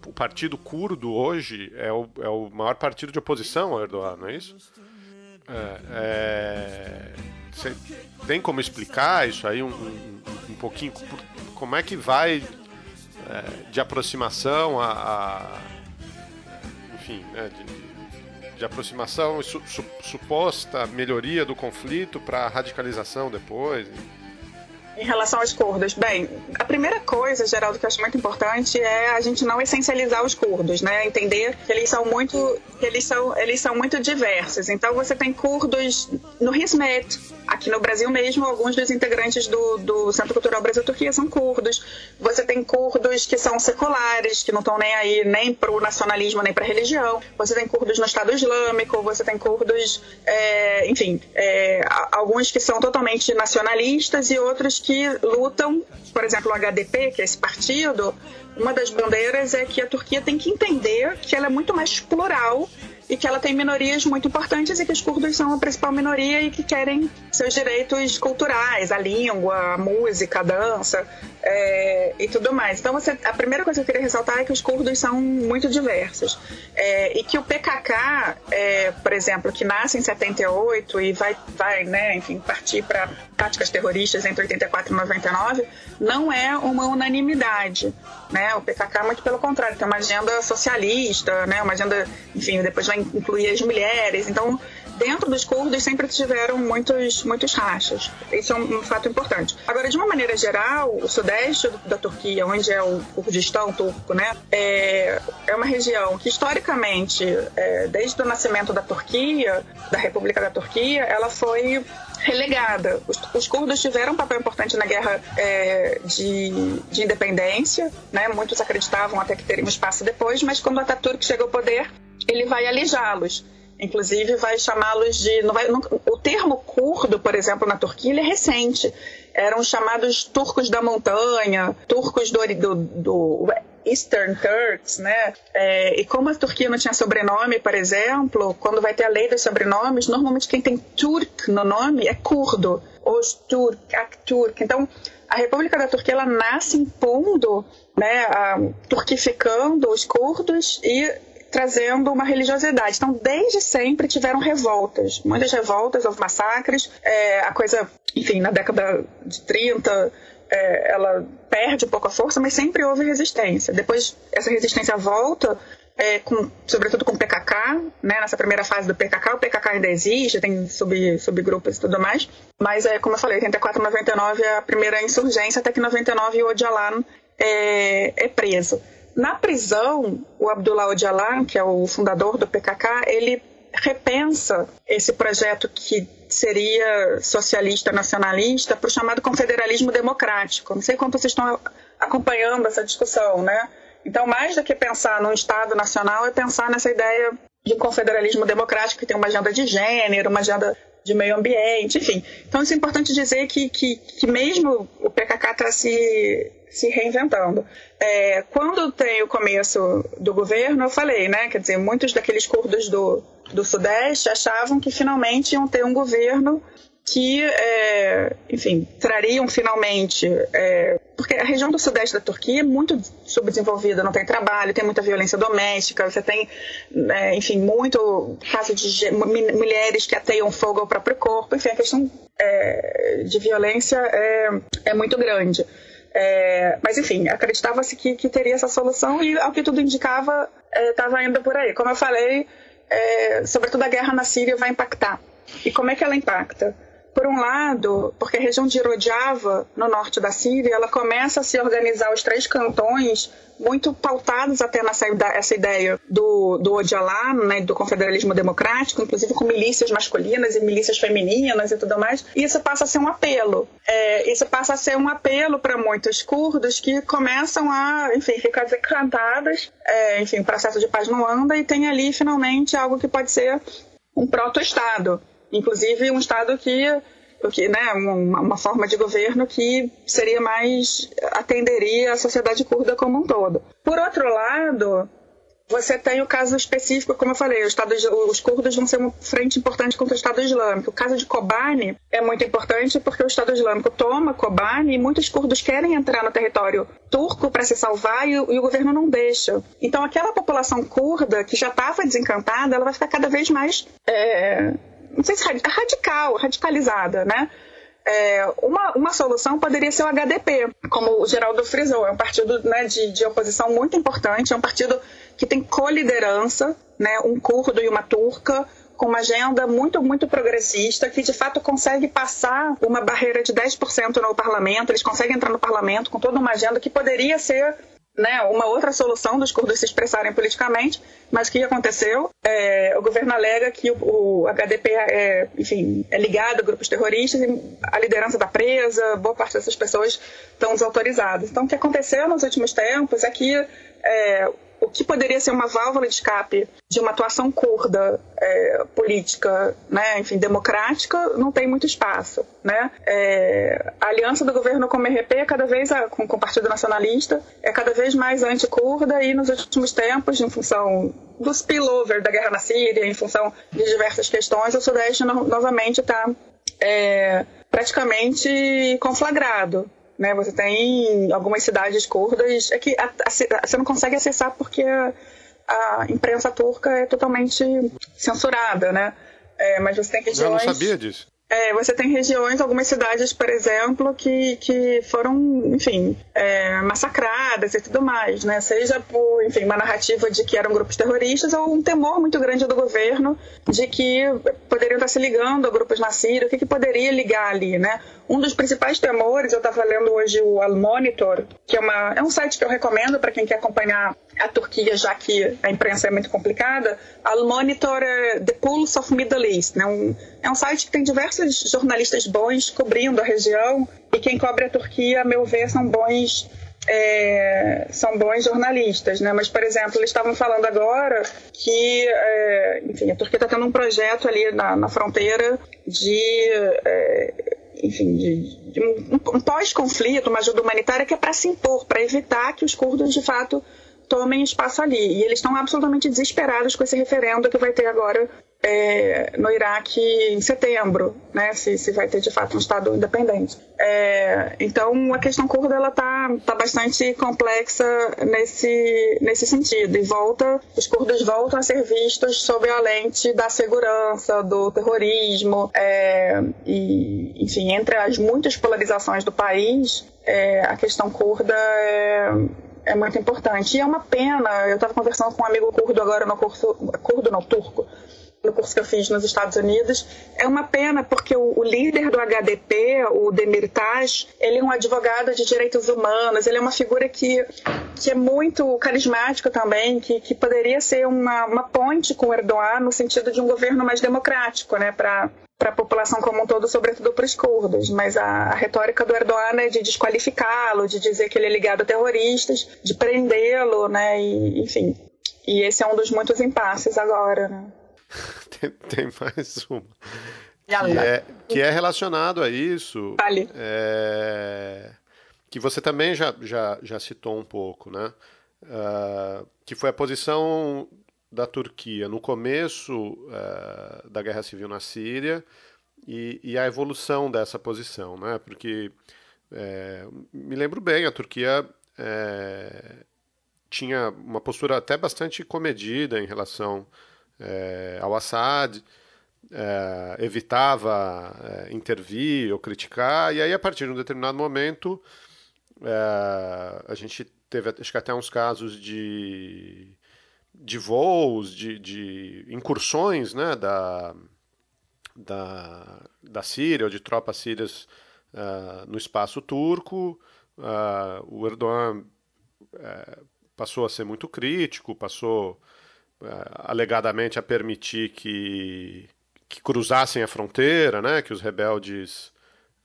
o partido curdo hoje é o, é o maior partido de oposição ao Erdogan, não é isso? É, é, tem como explicar isso aí um, um, um pouquinho? Como é que vai é, de aproximação a, a enfim, né, de, de, aproximação su, su, suposta melhoria do conflito para radicalização depois? Em relação aos curdos, bem, a primeira coisa, Geraldo, que eu acho muito importante é a gente não essencializar os curdos, né? Entender que eles são muito, eles são, eles são muito diversos. Então você tem curdos no Hizmet, aqui no Brasil mesmo, alguns dos integrantes do, do Centro Cultural Brasil-Turquia são curdos. Você tem curdos que são seculares, que não estão nem aí nem para o nacionalismo nem para a religião. Você tem curdos no Estado Islâmico, você tem curdos, é, enfim, é, alguns que são totalmente nacionalistas e outros que lutam, por exemplo, o HDP, que é esse partido, uma das bandeiras é que a Turquia tem que entender que ela é muito mais plural e que ela tem minorias muito importantes e que os curdos são a principal minoria e que querem seus direitos culturais, a língua, a música, a dança é, e tudo mais. Então, você, a primeira coisa que eu queria ressaltar é que os curdos são muito diversos é, e que o PKK, é, por exemplo, que nasce em 78 e vai, vai né, enfim, partir para práticas terroristas entre 84 e 99, não é uma unanimidade. Né? O PKK, muito pelo contrário, tem uma agenda socialista, né? uma agenda, enfim, depois vai incluir as mulheres. Então, dentro dos curdos sempre tiveram muitos, muitos rachas. Isso é um, fato importante. Agora, de uma maneira geral, o sudeste da Turquia, onde é o Kurdistão turco, né, é, é uma região que historicamente, é, desde o nascimento da Turquia, da República da Turquia, ela foi relegada. Os, os, curdos tiveram um papel importante na guerra é, de, de, independência, né? muitos acreditavam até que teriam espaço depois, mas quando Ataturk chega ao poder, ele vai alijá-los. Inclusive, vai chamá-los de. Não vai, não, o termo curdo, por exemplo, na Turquia, é recente. Eram chamados turcos da montanha, turcos do, do, do Eastern Turks, né? É, e como a Turquia não tinha sobrenome, por exemplo, quando vai ter a lei dos sobrenomes, normalmente quem tem Turk no nome é curdo. Os Turk, Akturk. Então, a República da Turquia ela nasce impondo, né, a, turquificando os curdos e trazendo uma religiosidade. Então, desde sempre tiveram revoltas, muitas revoltas, houve massacres, é, a coisa, enfim, na década de 30, é, ela perde um pouco a força, mas sempre houve resistência. Depois, essa resistência volta, é, com, sobretudo com o PKK, né, nessa primeira fase do PKK, o PKK ainda existe, tem sub, subgrupos e tudo mais, mas é, como eu falei, 84 99 é a primeira insurgência, até que em 99 o Öcalan é, é preso. Na prisão, o Abdullah Öcalan, que é o fundador do PKK, ele repensa esse projeto que seria socialista nacionalista para o chamado confederalismo democrático. Não sei como vocês estão acompanhando essa discussão, né? Então, mais do que pensar num Estado nacional, é pensar nessa ideia de confederalismo democrático que tem uma agenda de gênero, uma agenda de meio ambiente, enfim. Então, isso é importante dizer que, que, que mesmo o PKK está se se reinventando. É, quando tem o começo do governo, eu falei, né? Quer dizer, muitos daqueles curdos do, do Sudeste achavam que finalmente iam ter um governo que, é, enfim, trariam finalmente. É, porque a região do sudeste da Turquia é muito subdesenvolvida, não tem trabalho, tem muita violência doméstica, você tem, é, enfim, muito caso de mulheres que ateiam fogo ao próprio corpo, enfim, a questão é, de violência é, é muito grande. É, mas enfim, acreditava-se que, que, teria essa solução e, ao que tudo indicava, estava é, indo por aí. Como eu falei, é, sobretudo a guerra na Síria vai impactar. E como é que ela impacta? Por um lado, porque a região de Rojava, no norte da Síria, ela começa a se organizar os três cantões muito pautados até nessa essa ideia do, do Ocalan, né, do confederalismo democrático, inclusive com milícias masculinas e milícias femininas e tudo mais. E isso passa a ser um apelo. É, isso passa a ser um apelo para muitos curdos que começam a, enfim, ficar desencantadas. É, enfim, o processo de paz não anda e tem ali finalmente algo que pode ser um proto-Estado. Inclusive um Estado que, que né, uma, uma, forma de governo que seria mais atenderia a sociedade curda como um todo. Por outro lado, você tem o caso específico, como eu falei, Estado, os curdos vão ser uma frente importante contra o Estado Islâmico. O caso de Kobani é muito importante porque o Estado Islâmico toma Kobani e muitos curdos querem entrar no território turco para se salvar e, e, o governo não deixa. Então, aquela população curda que já estava desencantada, ela vai ficar cada vez mais, é, não sei se radical, radicalizada, né? É, uma, uma solução poderia ser o HDP, como o Geraldo frisou. É um partido né, de, de oposição muito importante, é um partido que tem coliderança, né, um curdo e uma turca, com uma agenda muito, muito progressista, que de fato consegue passar uma barreira de 10% no parlamento, eles conseguem entrar no parlamento com toda uma agenda que poderia ser né, uma outra solução dos curdos se expressarem politicamente, mas o que aconteceu? É, o governo alega que o, o HDP é, enfim, é ligado a grupos terroristas e a liderança da presa, boa parte dessas pessoas estão desautorizadas. Então, o que aconteceu nos últimos tempos é que é, o que poderia ser uma válvula de escape de uma atuação curda é, política, né, enfim, democrática, não tem muito espaço, né? É, a aliança do governo com o MRP é cada vez com, com o Partido Nacionalista é cada vez mais anti-curda e nos últimos tempos, em função do spillover da guerra na Síria, em função de diversas questões, o Sudeste no, novamente está é, praticamente conflagrado. Né? Você tem algumas cidades curdas é que a, a, você não consegue acessar porque a, a, imprensa turca é totalmente censurada, né? É, mas você tem regiões. Eu não sabia disso. É, você tem regiões, algumas cidades, por exemplo, que, que foram, enfim, é, massacradas e tudo mais, né? Seja por, enfim, uma narrativa de que eram grupos terroristas ou um temor muito grande do governo de que poderiam estar se ligando a grupos na Síria, o que, que poderia ligar ali, né? Um dos principais temores, eu estava lendo hoje o Al Monitor, que é, uma, é um site que eu recomendo para quem quer acompanhar a Turquia, já que a imprensa é muito complicada. Al Monitor é The Pulse of Middle East, né? Um, é um site que tem diversos jornalistas bons cobrindo a região e quem cobre a Turquia, a meu ver, são bons é, são bons jornalistas, né? Mas, por exemplo, eles estavam falando agora que, é, enfim, a Turquia está tendo um projeto ali na, na fronteira de é, enfim, de, de um, um pós-conflito, uma ajuda humanitária que é para se impor, para evitar que os curdos de fato tomem espaço ali. E eles estão absolutamente desesperados com esse referendo que vai ter agora é, no Iraque em setembro, né, se, se vai ter de fato um Estado independente. É, então a questão curda ela tá, tá bastante complexa nesse, nesse sentido e volta, os curdos voltam a ser vistos sob a lente da segurança, do terrorismo é, e, enfim, entre as muitas polarizações do país, é, a questão curda é é muito importante. E é uma pena, eu estava conversando com um amigo curdo agora no curso, curdo não, turco, no curso que eu fiz nos Estados Unidos. É uma pena porque o, o líder do HDP, o Demirtas, ele é um advogado de direitos humanos, ele é uma figura que, que é muito carismático também, que, que poderia ser uma, uma ponte com Erdogan no sentido de um governo mais democrático, né, para para a população como um todo, sobretudo para os curdos. Mas a, a, retórica do Erdogan é de desqualificá-lo, de dizer que ele é ligado a terroristas, de prendê-lo, né? E, enfim. E esse é um dos muitos impasses agora, né? tem, tem mais uma. Que é, que é relacionado a isso. Vale. É, que você também já, já, já citou um pouco, né? Uh, que foi a posição da Turquia no começo uh, da guerra civil na Síria e, e, a evolução dessa posição, né? Porque é, me lembro bem, a Turquia é, tinha uma postura até bastante comedida em relação é, ao Assad, é, evitava é, intervir ou criticar, e aí a partir de um determinado momento é, a gente teve acho que até uns casos de, de voos, de, de incursões né, da, da, da Síria ou de tropas sírias uh, no espaço turco. Uh, o Erdogan uh, passou a ser muito crítico, passou é, alegadamente a permitir que, que cruzassem a fronteira, né, que os rebeldes,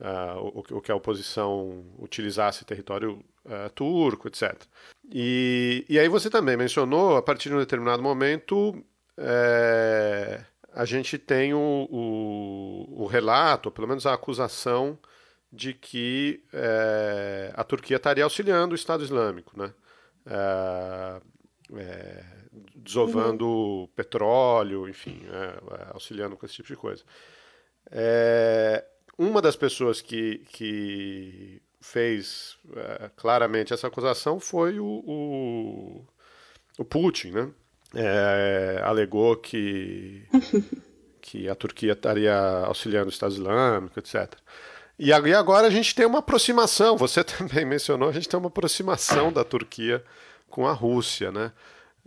uh, o, o, que a oposição utilizasse território uh, turco, etc. E, e aí você também mencionou, a partir de um determinado momento, é, a gente tem o, o, o relato, pelo menos a acusação, de que é, a Turquia estaria auxiliando o Estado Islâmico, né? É, é, desovando uhum. petróleo, enfim, é, auxiliando com esse tipo de coisa. É, uma das pessoas que, que fez é, claramente essa acusação foi o, o, o Putin, né? É, alegou que, que a Turquia estaria auxiliando o Estado Islâmico, etc. E agora a gente tem uma aproximação, você também mencionou, a gente tem uma aproximação da Turquia com a Rússia, né?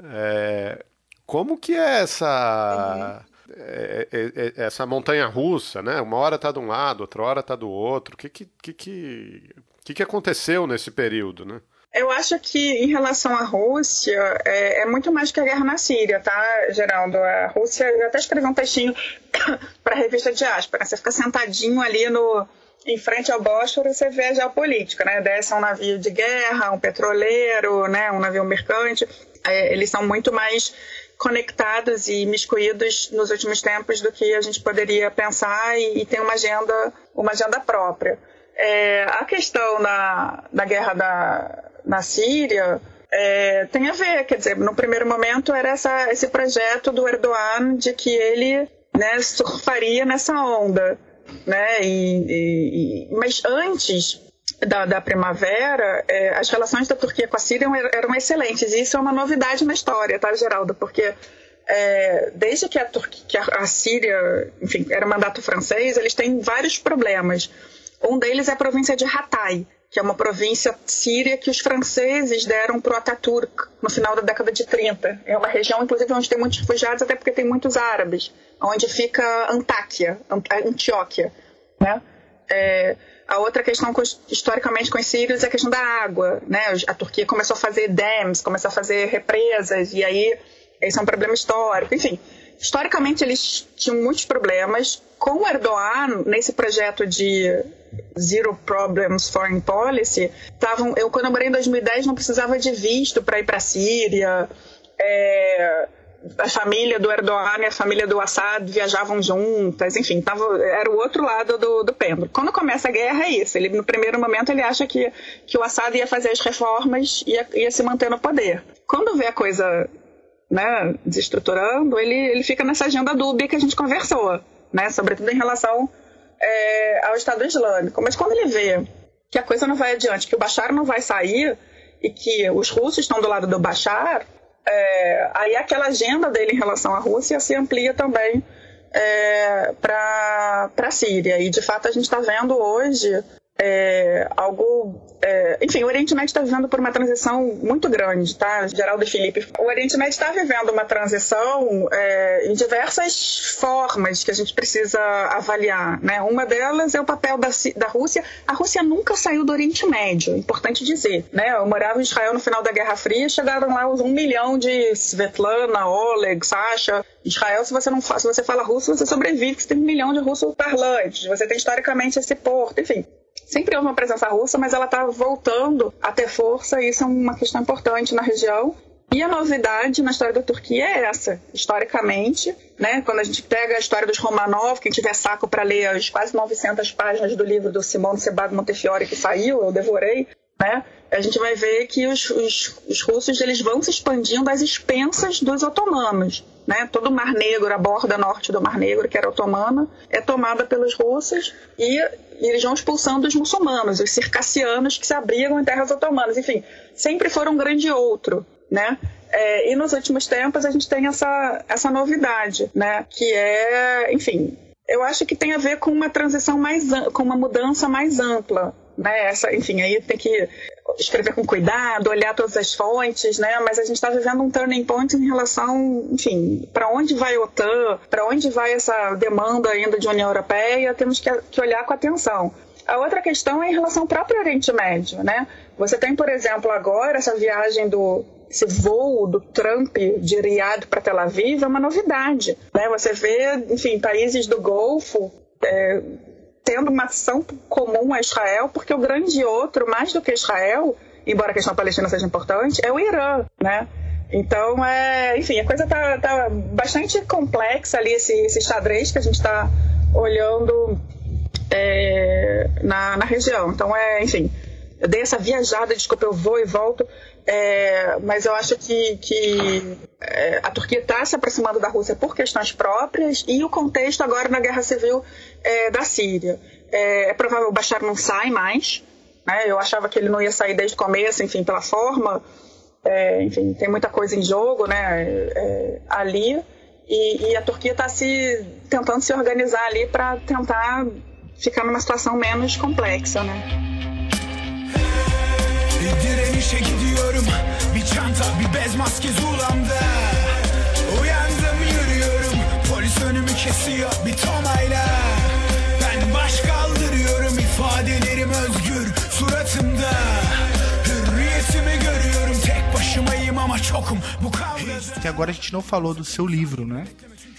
É, como que é essa é, essa montanha russa, né? Uma hora está de um lado, outra hora está do outro. O que que, que, que, que aconteceu nesse período, né? Eu acho que em relação à Rússia, é, é, muito mais que a guerra na Síria, tá, Geraldo? A Rússia, eu até escrevi um textinho para a revista Diáspora. Você fica sentadinho ali no, em frente ao Bósforo, você vê a geopolítica, né? Desce um navio de guerra, um petroleiro, né? um navio mercante. É, eles são muito mais conectados e miscuídos nos últimos tempos do que a gente poderia pensar e, e tem uma agenda, uma agenda própria. É, a questão da, da guerra da, na Síria é, tem a ver, quer dizer, no primeiro momento era essa, esse projeto do Erdogan de que ele né, surfaria nessa onda, né? E, e, mas antes da, da primavera, é, as relações da Turquia com a Síria eram, excelentes. E isso é uma novidade na história, tá, Geraldo? Porque é, desde que a, Turquia, que a Síria, enfim, era mandato francês, eles têm vários problemas. Um deles é a província de Hatay, que é uma província síria que os franceses deram para o Ataturk no final da década de 30. É uma região, inclusive, onde tem muitos refugiados, até porque tem muitos árabes, onde fica Antáquia, Antioquia. Né? É, a outra questão, historicamente, com os sírios é a questão da água. Né? A Turquia começou a fazer dams, começou a fazer represas, e aí esse é um problema histórico. Enfim, historicamente eles tinham muitos problemas. Com o Erdogan, nesse projeto de Zero Problems Foreign Policy, tavam, eu quando eu morei em 2010 não precisava de visto para ir para a Síria. É, a família do Erdogan e a família do Assad viajavam juntas, enfim, tava, era o outro lado do, do pêndulo. Quando começa a guerra é isso, ele no primeiro momento ele acha que, que o Assad ia fazer as reformas e ia, ia se manter no poder. Quando vê a coisa né, desestruturando, ele, ele fica nessa agenda dúbia que a gente conversou, né, sobretudo em relação é, ao Estado Islâmico. Mas quando ele vê que a coisa não vai adiante, que o Bashar não vai sair e que os russos estão do lado do Bashar, é, aí aquela agenda dele em relação à Rússia se amplia também é, para a Síria. E de fato a gente está vendo hoje é, algo. É, enfim, o Oriente Médio está vivendo por uma transição muito grande, tá? Geraldo e Felipe. O Oriente Médio está vivendo uma transição é, em diversas formas que a gente precisa avaliar, né? Uma delas é o papel da, da Rússia. A Rússia nunca saiu do Oriente Médio, é importante dizer, né? Eu morava em Israel no final da Guerra Fria, chegaram lá um milhão de Svetlana, Oleg, Sasha. Israel, se você não se você fala russo, você sobrevive, você tem um milhão de russos parlantes, você tem historicamente esse porto, enfim sempre houve uma presença russa, mas ela está voltando a ter força e isso é uma questão importante na região. E a novidade na história da Turquia é essa, historicamente, né? Quando a gente pega a história dos Romanov, quem tiver saco para ler as quase 900 páginas do livro do Simone Sebag Montefiore que saiu, eu devorei, né? A gente vai ver que os, os, os russos eles vão se expandindo às expensas dos otomanos. Né? Todo o Mar Negro, a borda norte do Mar Negro, que era otomana, é tomada pelos russos e, e eles vão expulsando os muçulmanos, os circassianos que se abrigam em terras otomanas. Enfim, sempre foram um grande outro. Né? É, e nos últimos tempos a gente tem essa, essa novidade, né? que é, enfim, eu acho que tem a ver com uma transição mais com uma mudança mais ampla né? Essa, enfim, aí tem que escrever com cuidado, olhar todas as fontes, né? Mas a gente está vivendo um turning point em relação, enfim, para onde vai a OTAN, para onde vai essa demanda ainda de União Europeia, temos que, que olhar com atenção. A outra questão é em relação ao próprio Oriente Médio, né? Você tem, por exemplo, agora essa viagem do esse voo do Trump de Riad para Tel Aviv é uma novidade, né? Você vê, enfim, países do Golfo é, tendo uma ação comum a Israel, porque o grande outro, mais do que Israel, embora a questão palestina seja importante, é o Irã, né? Então, é, enfim, a coisa tá, tá bastante complexa ali, esse, esse xadrez que a gente está olhando é, na, na região. Então, é, enfim, eu dei essa viajada, desculpa, eu vou e volto, é, mas eu acho que, que é, a Turquia está se aproximando da Rússia por questões próprias e o contexto agora na guerra civil é, da Síria. É, é provável que o Bashar não sai mais, né? eu achava que ele não ia sair desde o começo, enfim, pela forma, é, enfim, tem muita coisa em jogo né, é, ali, e, e a Turquia está se tentando se organizar ali para tentar ficar numa situação menos complexa, né? Uyandım yürüyorum Polis önümü kesiyor bir tonayla Que agora a gente não falou do seu livro, né?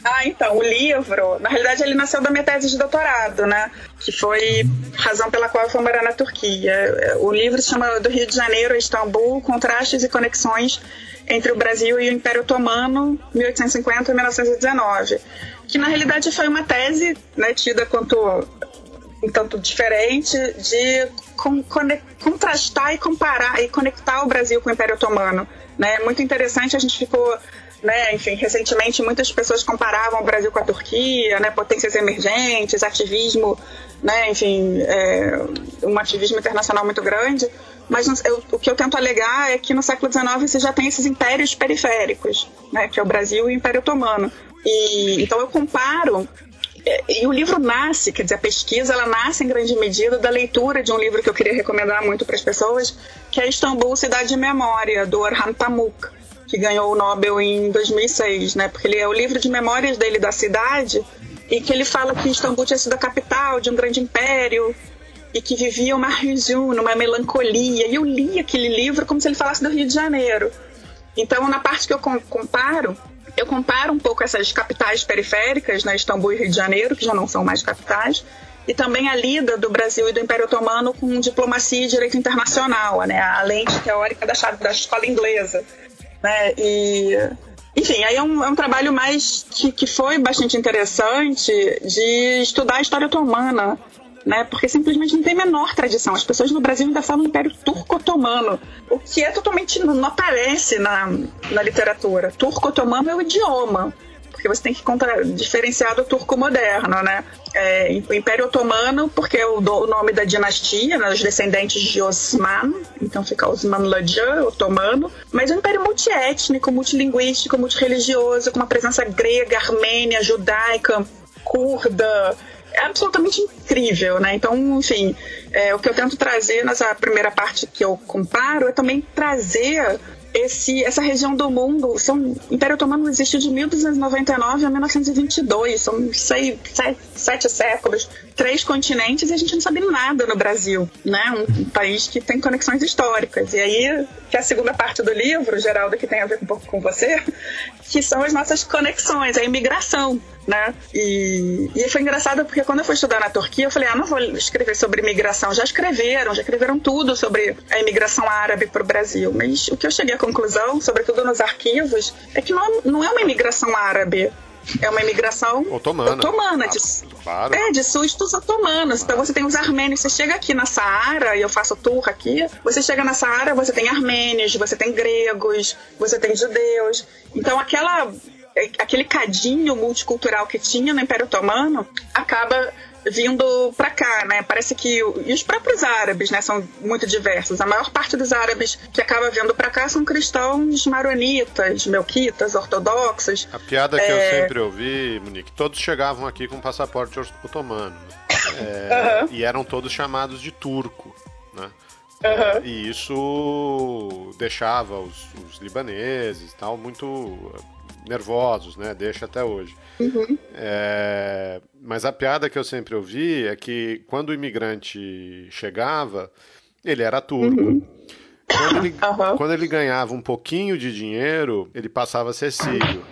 Ah, então, o livro, na realidade ele nasceu da minha tese de doutorado, né? Que foi razão pela qual eu fui morar na Turquia. O livro se chama Do Rio de Janeiro a Istambul, Contrastes e Conexões entre o Brasil e o Império Otomano, 1850 e 1919. Que na realidade foi uma tese, né, tida quanto um tanto diferente de contrastar e comparar e conectar o Brasil com o Império Otomano. Né? Muito interessante, a gente ficou né, enfim, recentemente muitas pessoas comparavam o Brasil com a Turquia, né, potências emergentes, ativismo, né, enfim, é, um ativismo internacional muito grande. Mas eu, o que eu tento alegar é que no século XIX você já tem esses impérios periféricos, né, que é o Brasil e o Império Otomano. E, então eu comparo é, e o livro nasce, quer dizer, a pesquisa ela nasce em grande medida da leitura de um livro que eu queria recomendar muito para as pessoas, que é Istambul, Cidade de Memória, do Orhan Pamuk que ganhou o Nobel em 2006, né? Porque ele é o livro de memórias dele da cidade e que ele fala que Istambul tinha sido a capital de um grande império e que vivia uma região, uma melancolia. E eu li aquele livro como se ele falasse do Rio de Janeiro. Então, na parte que eu comparo, eu comparo um pouco essas capitais periféricas, né, Istambul e Rio de Janeiro, que já não são mais capitais, e também a lida do Brasil e do Império Otomano com diplomacia e direito internacional, né, a lente teórica da, da escola inglesa né? E enfim, aí é um, é um trabalho mais que, que foi bastante interessante de estudar a história otomana, né? Porque simplesmente não tem menor tradição. As pessoas no Brasil ainda falam Império Turco-Otomano, o que é totalmente não aparece na, na literatura. Turco-Otomano é o idioma porque você tem que contra, diferenciar do turco moderno, né? É, o Império Otomano, porque é o, o nome da dinastia, né, os descendentes de Osman, então fica Osmanlıca, otomano, mas é um império multiétnico, multilinguístico, multireligioso, com uma presença grega, armênia, judaica, curda, absolutamente incrível, né? Então, enfim, é, o que eu tento trazer nessa primeira parte que eu comparo é também trazer esse, essa região do mundo, são, o Império Otomano existe de 1299 a 1922, são seis, sete, sete séculos, três continentes e a gente não sabe nada no Brasil, né? Um, um, país que tem conexões históricas. E aí, que é a segunda parte do livro, Geraldo, que tem a ver um pouco com você, que são as nossas conexões, a imigração né? E, e foi engraçado porque quando eu fui estudar na Turquia, eu falei, ah, não vou escrever sobre imigração. Já escreveram, já escreveram tudo sobre a imigração árabe para o Brasil. Mas o que eu cheguei à conclusão, sobretudo nos arquivos, é que não é, não é uma imigração árabe. É uma imigração otomana. otomana de, claro. É, de sustos otomanos. Então você tem os armênios. Você chega aqui na Saara, e eu faço tour aqui, você chega na Saara, você tem armênios, você tem gregos, você tem judeus. Então aquela aquele cadinho multicultural que tinha no Império Otomano acaba vindo para cá, né? Parece que e os próprios árabes, né, são muito diversos. A maior parte dos árabes que acaba vindo para cá são cristãos maronitas, melquitas, ortodoxos. A piada que é... eu sempre ouvi, Monique, todos chegavam aqui com passaporte otomano é, uhum. e eram todos chamados de turco, né? Uhum. E isso deixava os, os libaneses tal muito nervosos, né? Deixa até hoje. Uhum. É, mas a piada que eu sempre ouvi é que quando o imigrante chegava, ele era turco. Uhum. Quando ele, uhum. quando ele, ganhava um pouquinho de dinheiro, ele passava a ser sírio.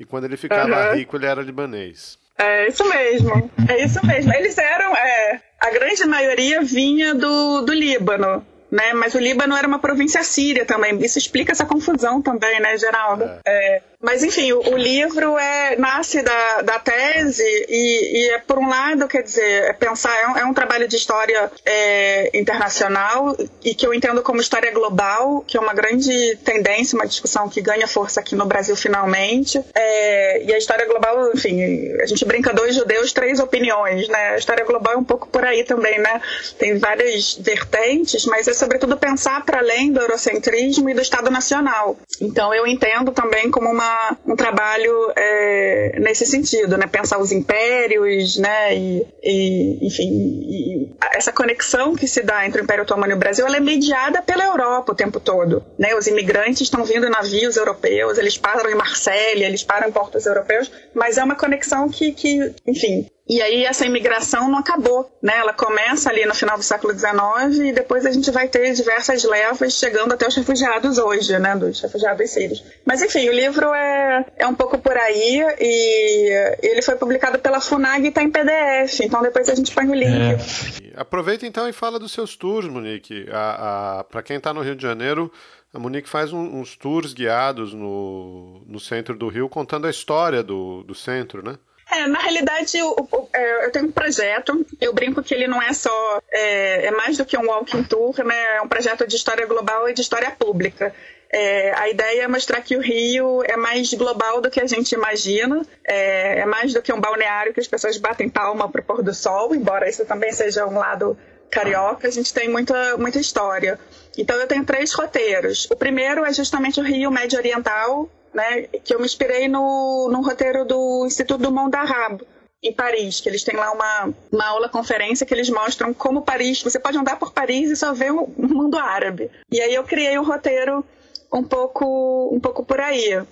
E quando ele ficava rico, ele era libanês. É isso mesmo. É isso mesmo. Eles eram. É, a grande maioria vinha do, do Líbano né? Mas o Líbano era uma província síria também. Isso explica essa confusão também, né, Geraldo? É. É, mas enfim, o, o, livro é, nasce da, da tese e, e, é por um lado, quer dizer, é pensar, é um, é um trabalho de história é, internacional e que eu entendo como história global, que é uma grande tendência, uma discussão que ganha força aqui no Brasil finalmente. É, e a história global, enfim, a gente brinca dois judeus, três opiniões, né? A história global é um pouco por aí também, né? Tem várias vertentes, mas é sobretudo pensar para além do eurocentrismo e do Estado Nacional. Então eu entendo também como uma um trabalho é, nesse sentido, né? Pensar os impérios, né? E, e enfim, e essa conexão que se dá entre o Império Otomano e o Brasil, ela é mediada pela Europa o tempo todo, né? Os imigrantes estão vindo navios europeus, eles param em Marsella, eles param em portos europeus, mas é uma conexão que, que enfim, e aí essa imigração não acabou, né? Ela começa ali no final do século XIX e depois a gente vai ter diversas levas chegando até os refugiados hoje, né? Dos refugiados sírios. Mas enfim, o livro é, é um pouco por aí e ele foi publicado pela FUNAG e está em PDF, então depois a gente põe o link. É. Aproveita então e fala dos seus tours, Monique. A, a Para quem está no Rio de Janeiro, a Monique faz um, uns tours guiados no, no centro do Rio, contando a história do, do centro, né? É, na realidade, eu, é, eu, tenho um projeto, eu brinco que ele não é só, é, é, mais do que um walking tour, né? É um projeto de história global e de história pública. É, a ideia é mostrar que o Rio é mais global do que a gente imagina, é, é mais do que um balneário que as pessoas batem palma para o pôr do sol, embora isso também seja um lado carioca, a gente tem muita, muita história. Então eu tenho três roteiros. O primeiro é justamente o Rio Médio Oriental, né, que eu me inspirei no, no roteiro do Instituto do Mont d'Arab, em Paris, que eles têm lá uma, uma aula conferência que eles mostram como Paris, você pode andar por Paris e só ver o mundo árabe. E aí eu criei um roteiro um pouco, um pouco por aí.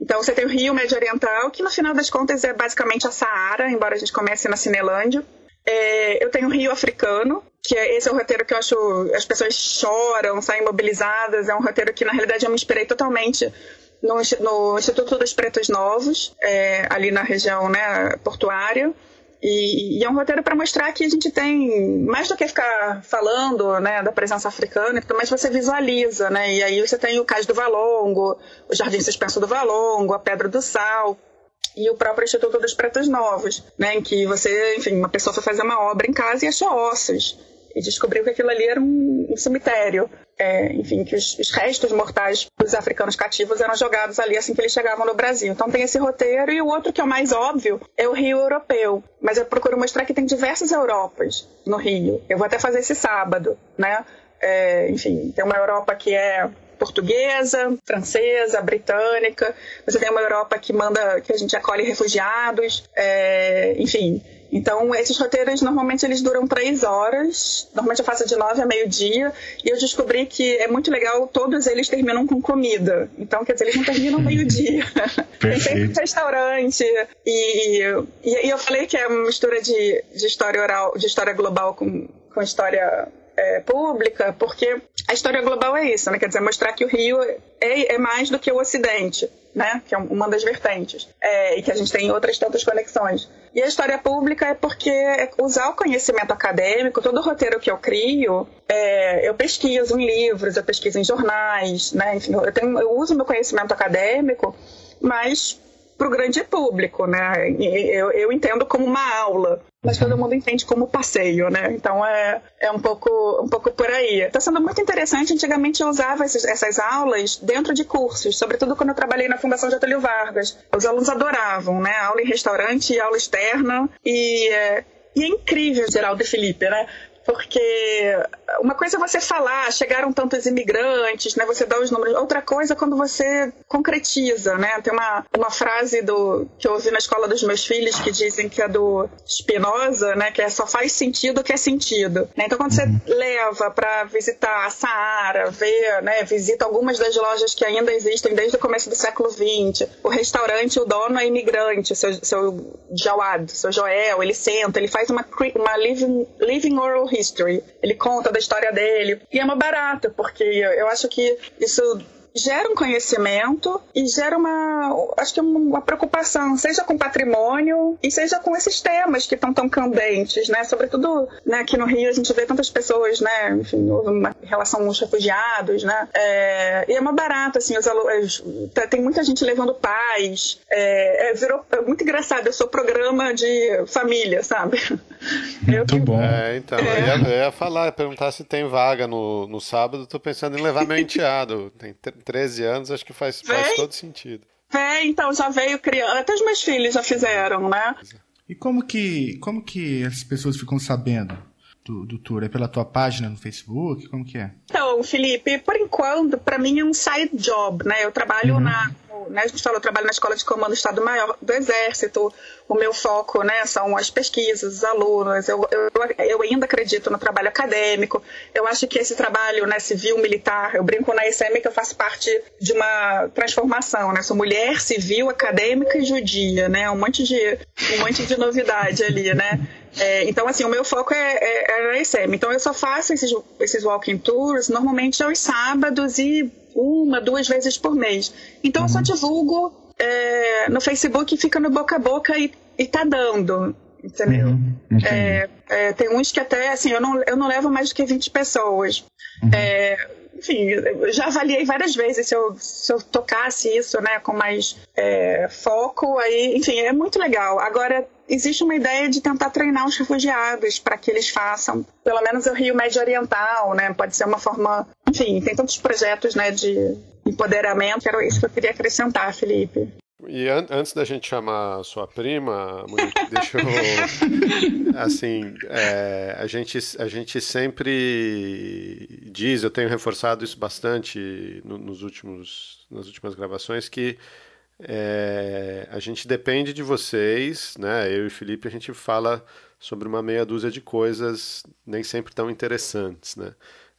Então você tem o Rio Médio Oriental, que no final das contas é basicamente a Saara, embora a gente comece na Cinelândia. É, eu tenho o Rio Africano, que é, esse é o roteiro que eu acho as pessoas choram, saem mobilizadas. É um roteiro que na realidade eu me inspirei totalmente no, no Instituto dos Pretos Novos, é, ali na região né, portuária. E, e, é um roteiro para mostrar que a gente tem, mais do que ficar falando né, da presença africana, mas você visualiza, né? E aí você tem o Cais do Valongo, o Jardim Suspenso do Valongo, a Pedra do Sal, e o próprio Instituto dos Pretos Novos, né, em que você, enfim, uma pessoa foi fazer uma obra em casa e achou ossos e descobriu que aquilo ali era um, um cemitério. É, enfim, que os, os, restos mortais dos africanos cativos eram jogados ali assim que eles chegavam no Brasil. Então tem esse roteiro e o outro que é o mais óbvio é o Rio Europeu. Mas eu procuro mostrar que tem diversas Europas no Rio. Eu vou até fazer esse sábado, né? É, enfim, tem uma Europa que é portuguesa, francesa, britânica. Você tem uma Europa que manda, que a gente acolhe refugiados, é, enfim. Então, esses roteiros normalmente eles duram três horas. Normalmente eu faço de nove a meio-dia. E eu descobri que é muito legal, todos eles terminam com comida. Então, quer dizer, eles não terminam meio-dia. Tem sempre um restaurante. E, e, e, eu falei que é uma mistura de, de história oral, de história global com, com história é, pública, porque a história global é isso, né? Quer dizer, mostrar que o Rio é, é mais do que o Ocidente, né? Que é uma das vertentes. É, e que a gente tem outras tantas conexões. E a história pública é porque usar o conhecimento acadêmico, todo o roteiro que eu crio, é, eu pesquiso em livros, eu pesquiso em jornais, né? Enfim, eu, tenho, eu uso meu conhecimento acadêmico, mas para o grande público, né? Eu, eu entendo como uma aula, mas todo mundo entende como passeio, né? Então é, é um, pouco, um pouco por aí. Está sendo muito interessante. Antigamente eu usava esses, essas aulas dentro de cursos, sobretudo quando eu trabalhei na Fundação Getúlio Vargas. Os alunos adoravam, né? Aula em restaurante, aula externa. E, é, e é incrível, Geraldo e Felipe, né? Porque uma coisa é você falar, chegaram tantos imigrantes, né? Você dá os números. Outra coisa é quando você concretiza, né? Tem uma, uma frase do que eu ouvi na escola dos meus filhos que dizem que é do Spinoza, né? Que é só faz sentido o que é sentido. Né? Então quando você uhum. leva para visitar a Saara, ver, né? Visita algumas das lojas que ainda existem desde o começo do século XX. O restaurante, o dono é imigrante, seu, seu Jawad, seu Joel, ele senta, ele faz uma, uma living, living oral history. Ele conta da história dele. E é uma barata, porque eu acho que isso gera um conhecimento e gera uma, acho que uma preocupação, seja com patrimônio e seja com esses temas que estão tão candentes, né? Sobretudo, né, aqui no Rio a gente vê tantas pessoas, né? Enfim, houve uma relação com os refugiados, né? É, e é uma barata, assim, os alunos, tem muita gente levando pais, é, é, virou é muito engraçado, eu sou programa de família, sabe? Muito eu, bom. É, então, é. Eu, ia, eu ia falar, perguntar se tem vaga no, no sábado, tô pensando em levar meu enteado, tem 13 anos, acho que faz, faz todo sentido. É, então já veio criando, até os meus filhos já fizeram, né? E como que, como que as pessoas ficam sabendo? Do, do tour? É pela tua página no Facebook? Como que é? Então, Felipe, por enquanto, para mim é um side job, né? Eu trabalho uhum. na né, a gente falou, eu trabalho na Escola de Comando do Estado Maior do Exército, o meu foco né, são as pesquisas, os alunos, eu, eu, eu, ainda acredito no trabalho acadêmico, eu acho que esse trabalho né, civil, militar, eu brinco na ICM que eu faço parte de uma transformação, né, sou mulher, civil, acadêmica e judia, né, um monte de, um monte de novidade ali, né, é, então, assim, o meu foco é, é, é. Então, eu só faço esses, esses walking tours normalmente aos sábados e uma, duas vezes por mês. Então, uhum. eu só uhum. divulgo é, no Facebook, fica no boca a boca e, e tá dando. Entendeu? Uhum. É, é, tem uns que até, assim, eu não, eu não levo mais do que 20 pessoas. Uhum. É, enfim, eu já avaliei várias vezes se eu, se eu tocasse isso, né, com mais é, foco, aí, enfim, é muito legal. Agora, existe uma ideia de tentar treinar os refugiados para que eles façam, pelo menos o Rio Médio Oriental, né, pode ser uma forma, enfim, tem tantos projetos, né, de empoderamento, era isso que eu queria acrescentar, Felipe. E an antes da gente chamar sua prima, Monique, deixa eu. Assim, é, a, gente, a gente sempre diz, eu tenho reforçado isso bastante no, nos últimos, nas últimas gravações, que é, a gente depende de vocês, né? Eu e Felipe, a gente fala sobre uma meia dúzia de coisas nem sempre tão interessantes, né?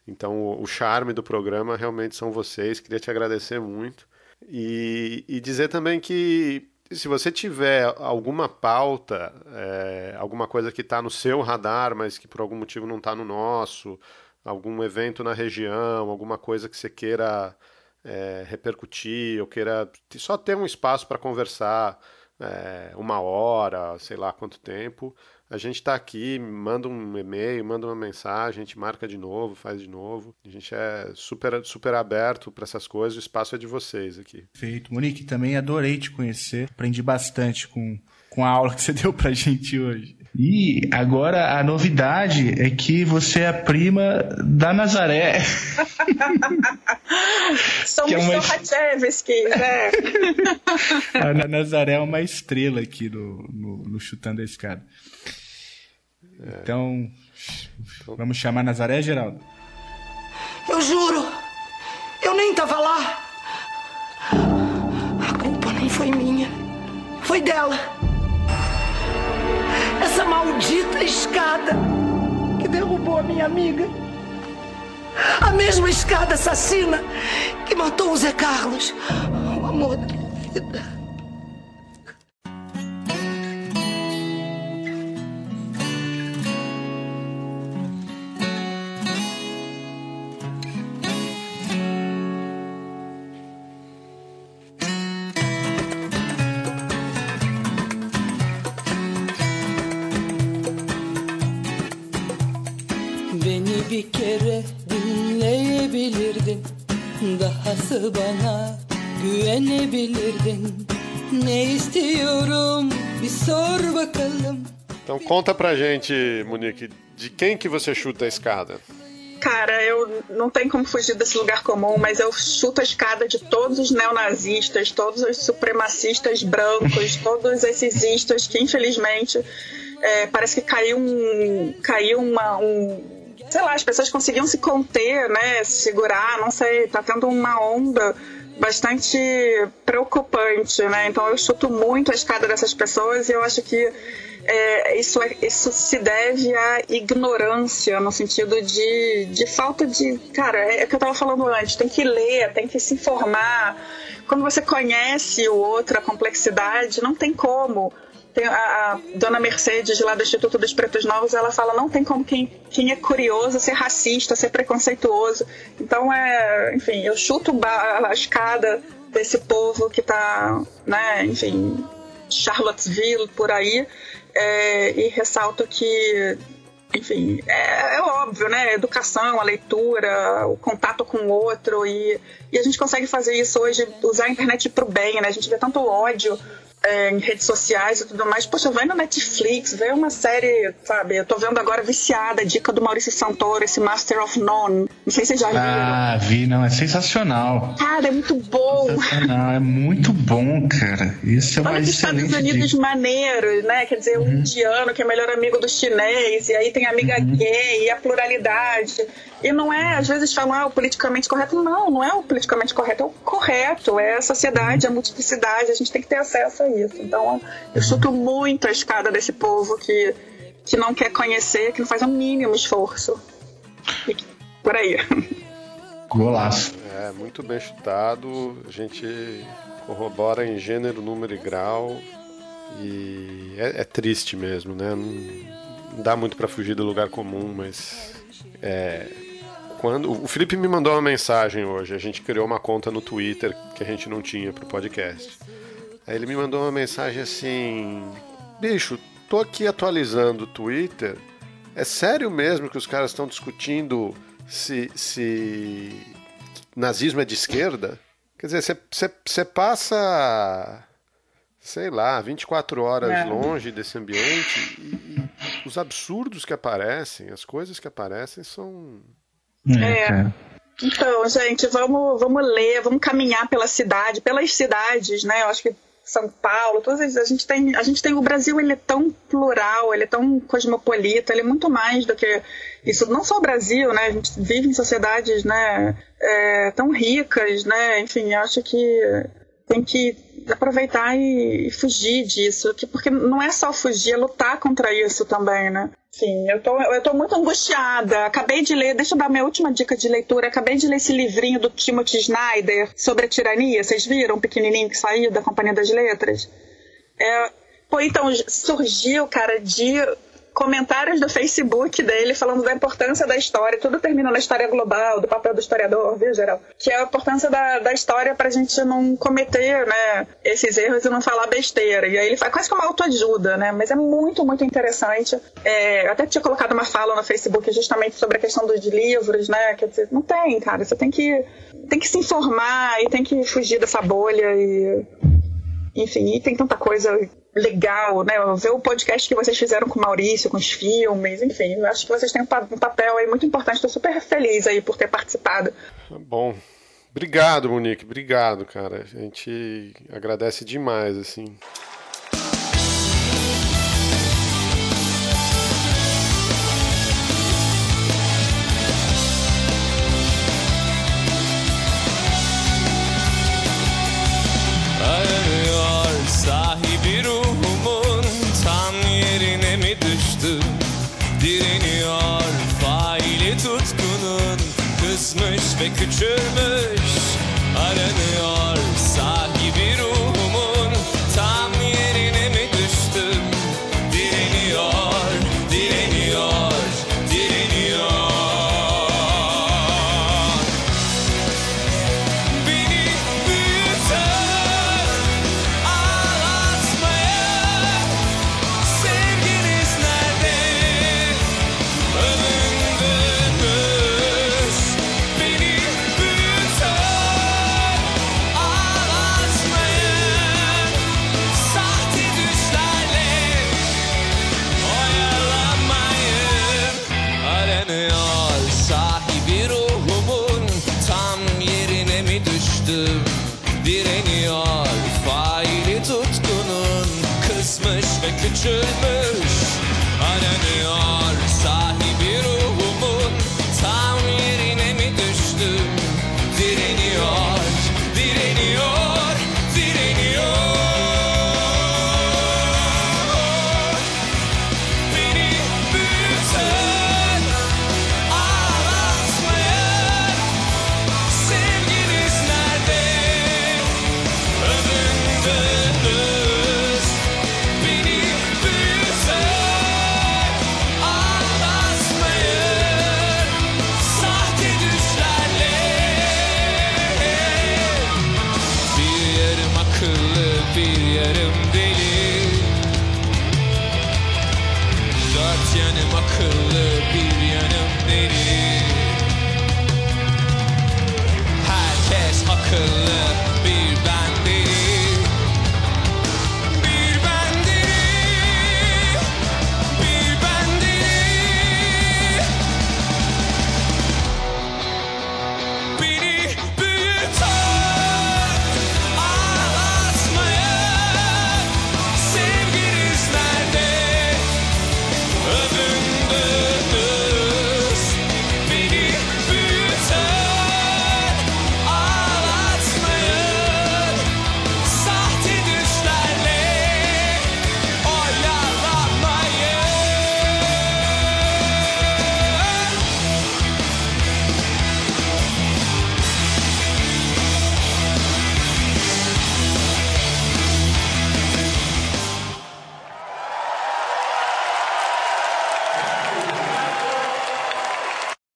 Então, o, o charme do programa realmente são vocês. Queria te agradecer muito. E, e dizer também que se você tiver alguma pauta, é, alguma coisa que está no seu radar, mas que por algum motivo não está no nosso, algum evento na região, alguma coisa que você queira é, repercutir, ou queira só ter um espaço para conversar, é, uma hora, sei lá quanto tempo, a gente está aqui, manda um e-mail, manda uma mensagem, a gente marca de novo, faz de novo. A gente é super, super aberto para essas coisas, o espaço é de vocês aqui. Perfeito. Monique, também adorei te conhecer, aprendi bastante com, com a aula que você deu para gente hoje. E agora a novidade é que você é a prima da Nazaré. Somos que é uma... né? a Nazaré é uma estrela aqui no, no, no Chutando a Escada. É. Então, vamos chamar Nazaré, Geraldo? Eu juro! Eu nem tava lá! A culpa não foi minha, foi dela. Essa maldita escada que derrubou a minha amiga. A mesma escada assassina que matou o Zé Carlos, o amor da minha vida. Então conta pra gente, Monique, de quem que você chuta a escada? Cara, eu não tem como fugir desse lugar comum, mas eu chuto a escada de todos os neonazistas, todos os supremacistas brancos, todos esses istas que infelizmente é, parece que caiu um, caiu uma, um, sei lá, as pessoas conseguiam se conter, né, se segurar, não sei, tá tendo uma onda bastante preocupante, né? Então eu chuto muito a escada dessas pessoas e eu acho que é, isso, é, isso se deve à ignorância, no sentido de, de falta de. Cara, é, é o que eu tava falando antes, tem que ler, tem que se informar. Quando você conhece o outro, a complexidade, não tem como tem a, a, dona Mercedes lá do Instituto dos Pretos Novos, ela fala não tem como quem, quem é curioso ser racista, ser preconceituoso. Então é, enfim, eu chuto a escada desse povo que está, né, enfim, Charlottesville por aí é, e ressalto que enfim, é, é, óbvio, né? A educação, a leitura, o contato com o outro e, e a gente consegue fazer isso hoje, usar a internet para o bem, né? A gente vê tanto ódio é, em redes sociais e tudo mais. Poxa, vai no Netflix, vê uma série, sabe? Eu tô vendo agora viciada, dica do Maurício Santoro, esse Master of None. Não sei se vocês já viram. Ah, vi, não, é sensacional. Cara, é muito bom. Sensacional, é muito bom, cara. Isso é Olha uma que Estados Unidos dica. maneiro, né? Quer dizer, o uhum. indiano que é melhor amigo do chinês, e aí tem amiga uhum. gay, e a pluralidade. E não é, às vezes falam, ah, o politicamente correto. Não, não é o politicamente correto, é o correto, é a sociedade, a multiplicidade, a gente tem que ter acesso a isso. Então, eu chuto muito a escada desse povo que, que não quer conhecer, que não faz o um mínimo esforço. E, por aí. Golaço. É, muito bem chutado. A gente corrobora em gênero, número e grau. E é, é triste mesmo, né? Não, dá muito para fugir do lugar comum, mas é, quando o Felipe me mandou uma mensagem hoje, a gente criou uma conta no Twitter que a gente não tinha pro podcast. Aí ele me mandou uma mensagem assim: "Bicho, tô aqui atualizando o Twitter. É sério mesmo que os caras estão discutindo se, se nazismo é de esquerda? Quer dizer, você passa sei lá, 24 horas é. longe desse ambiente e, e, os absurdos que aparecem, as coisas que aparecem são é, é. Então, gente, vamos, vamos ler, vamos caminhar pela cidade, pelas cidades, né? Eu acho que São Paulo, todas a gente tem, a gente tem o Brasil, ele é tão plural, ele é tão cosmopolita, ele é muito mais do que isso. Não só o Brasil, né? A gente vive em sociedades, né? É, tão ricas, né? Enfim, acho que tem que aproveitar e, fugir disso, que, porque não é só fugir, é lutar contra isso também, né? Sim, eu tô, eu tô muito angustiada. Acabei de ler, deixa eu dar minha última dica de leitura. Acabei de ler esse livrinho do Timothy Snyder sobre a tirania. Vocês viram? Um pequenininho que saiu da Companhia das Letras. É, pô, então surgiu, cara, de comentários do Facebook dele falando da importância da história, tudo termina na história global, do papel do historiador, viu, geral? Que é a importância da, da história pra gente não cometer, né, esses erros e não falar besteira. E aí ele faz quase que uma autoajuda, né? Mas é muito, muito interessante. É, eu até tinha colocado uma fala no Facebook justamente sobre a questão dos livros, né? Quer dizer, não tem, cara. Você tem que, tem que se informar e tem que fugir dessa bolha e enfim, tem tanta coisa legal, né? Ver o podcast que vocês fizeram com o Maurício, com os filmes, enfim, acho que vocês têm um papel aí muito importante. Estou super feliz aí por ter participado. Bom. Obrigado, Monique. Obrigado, cara. A gente agradece demais, assim. direniyor. Faili tutkunun kızmış ve küçülmüş Aranıyor. Sahibi ruh should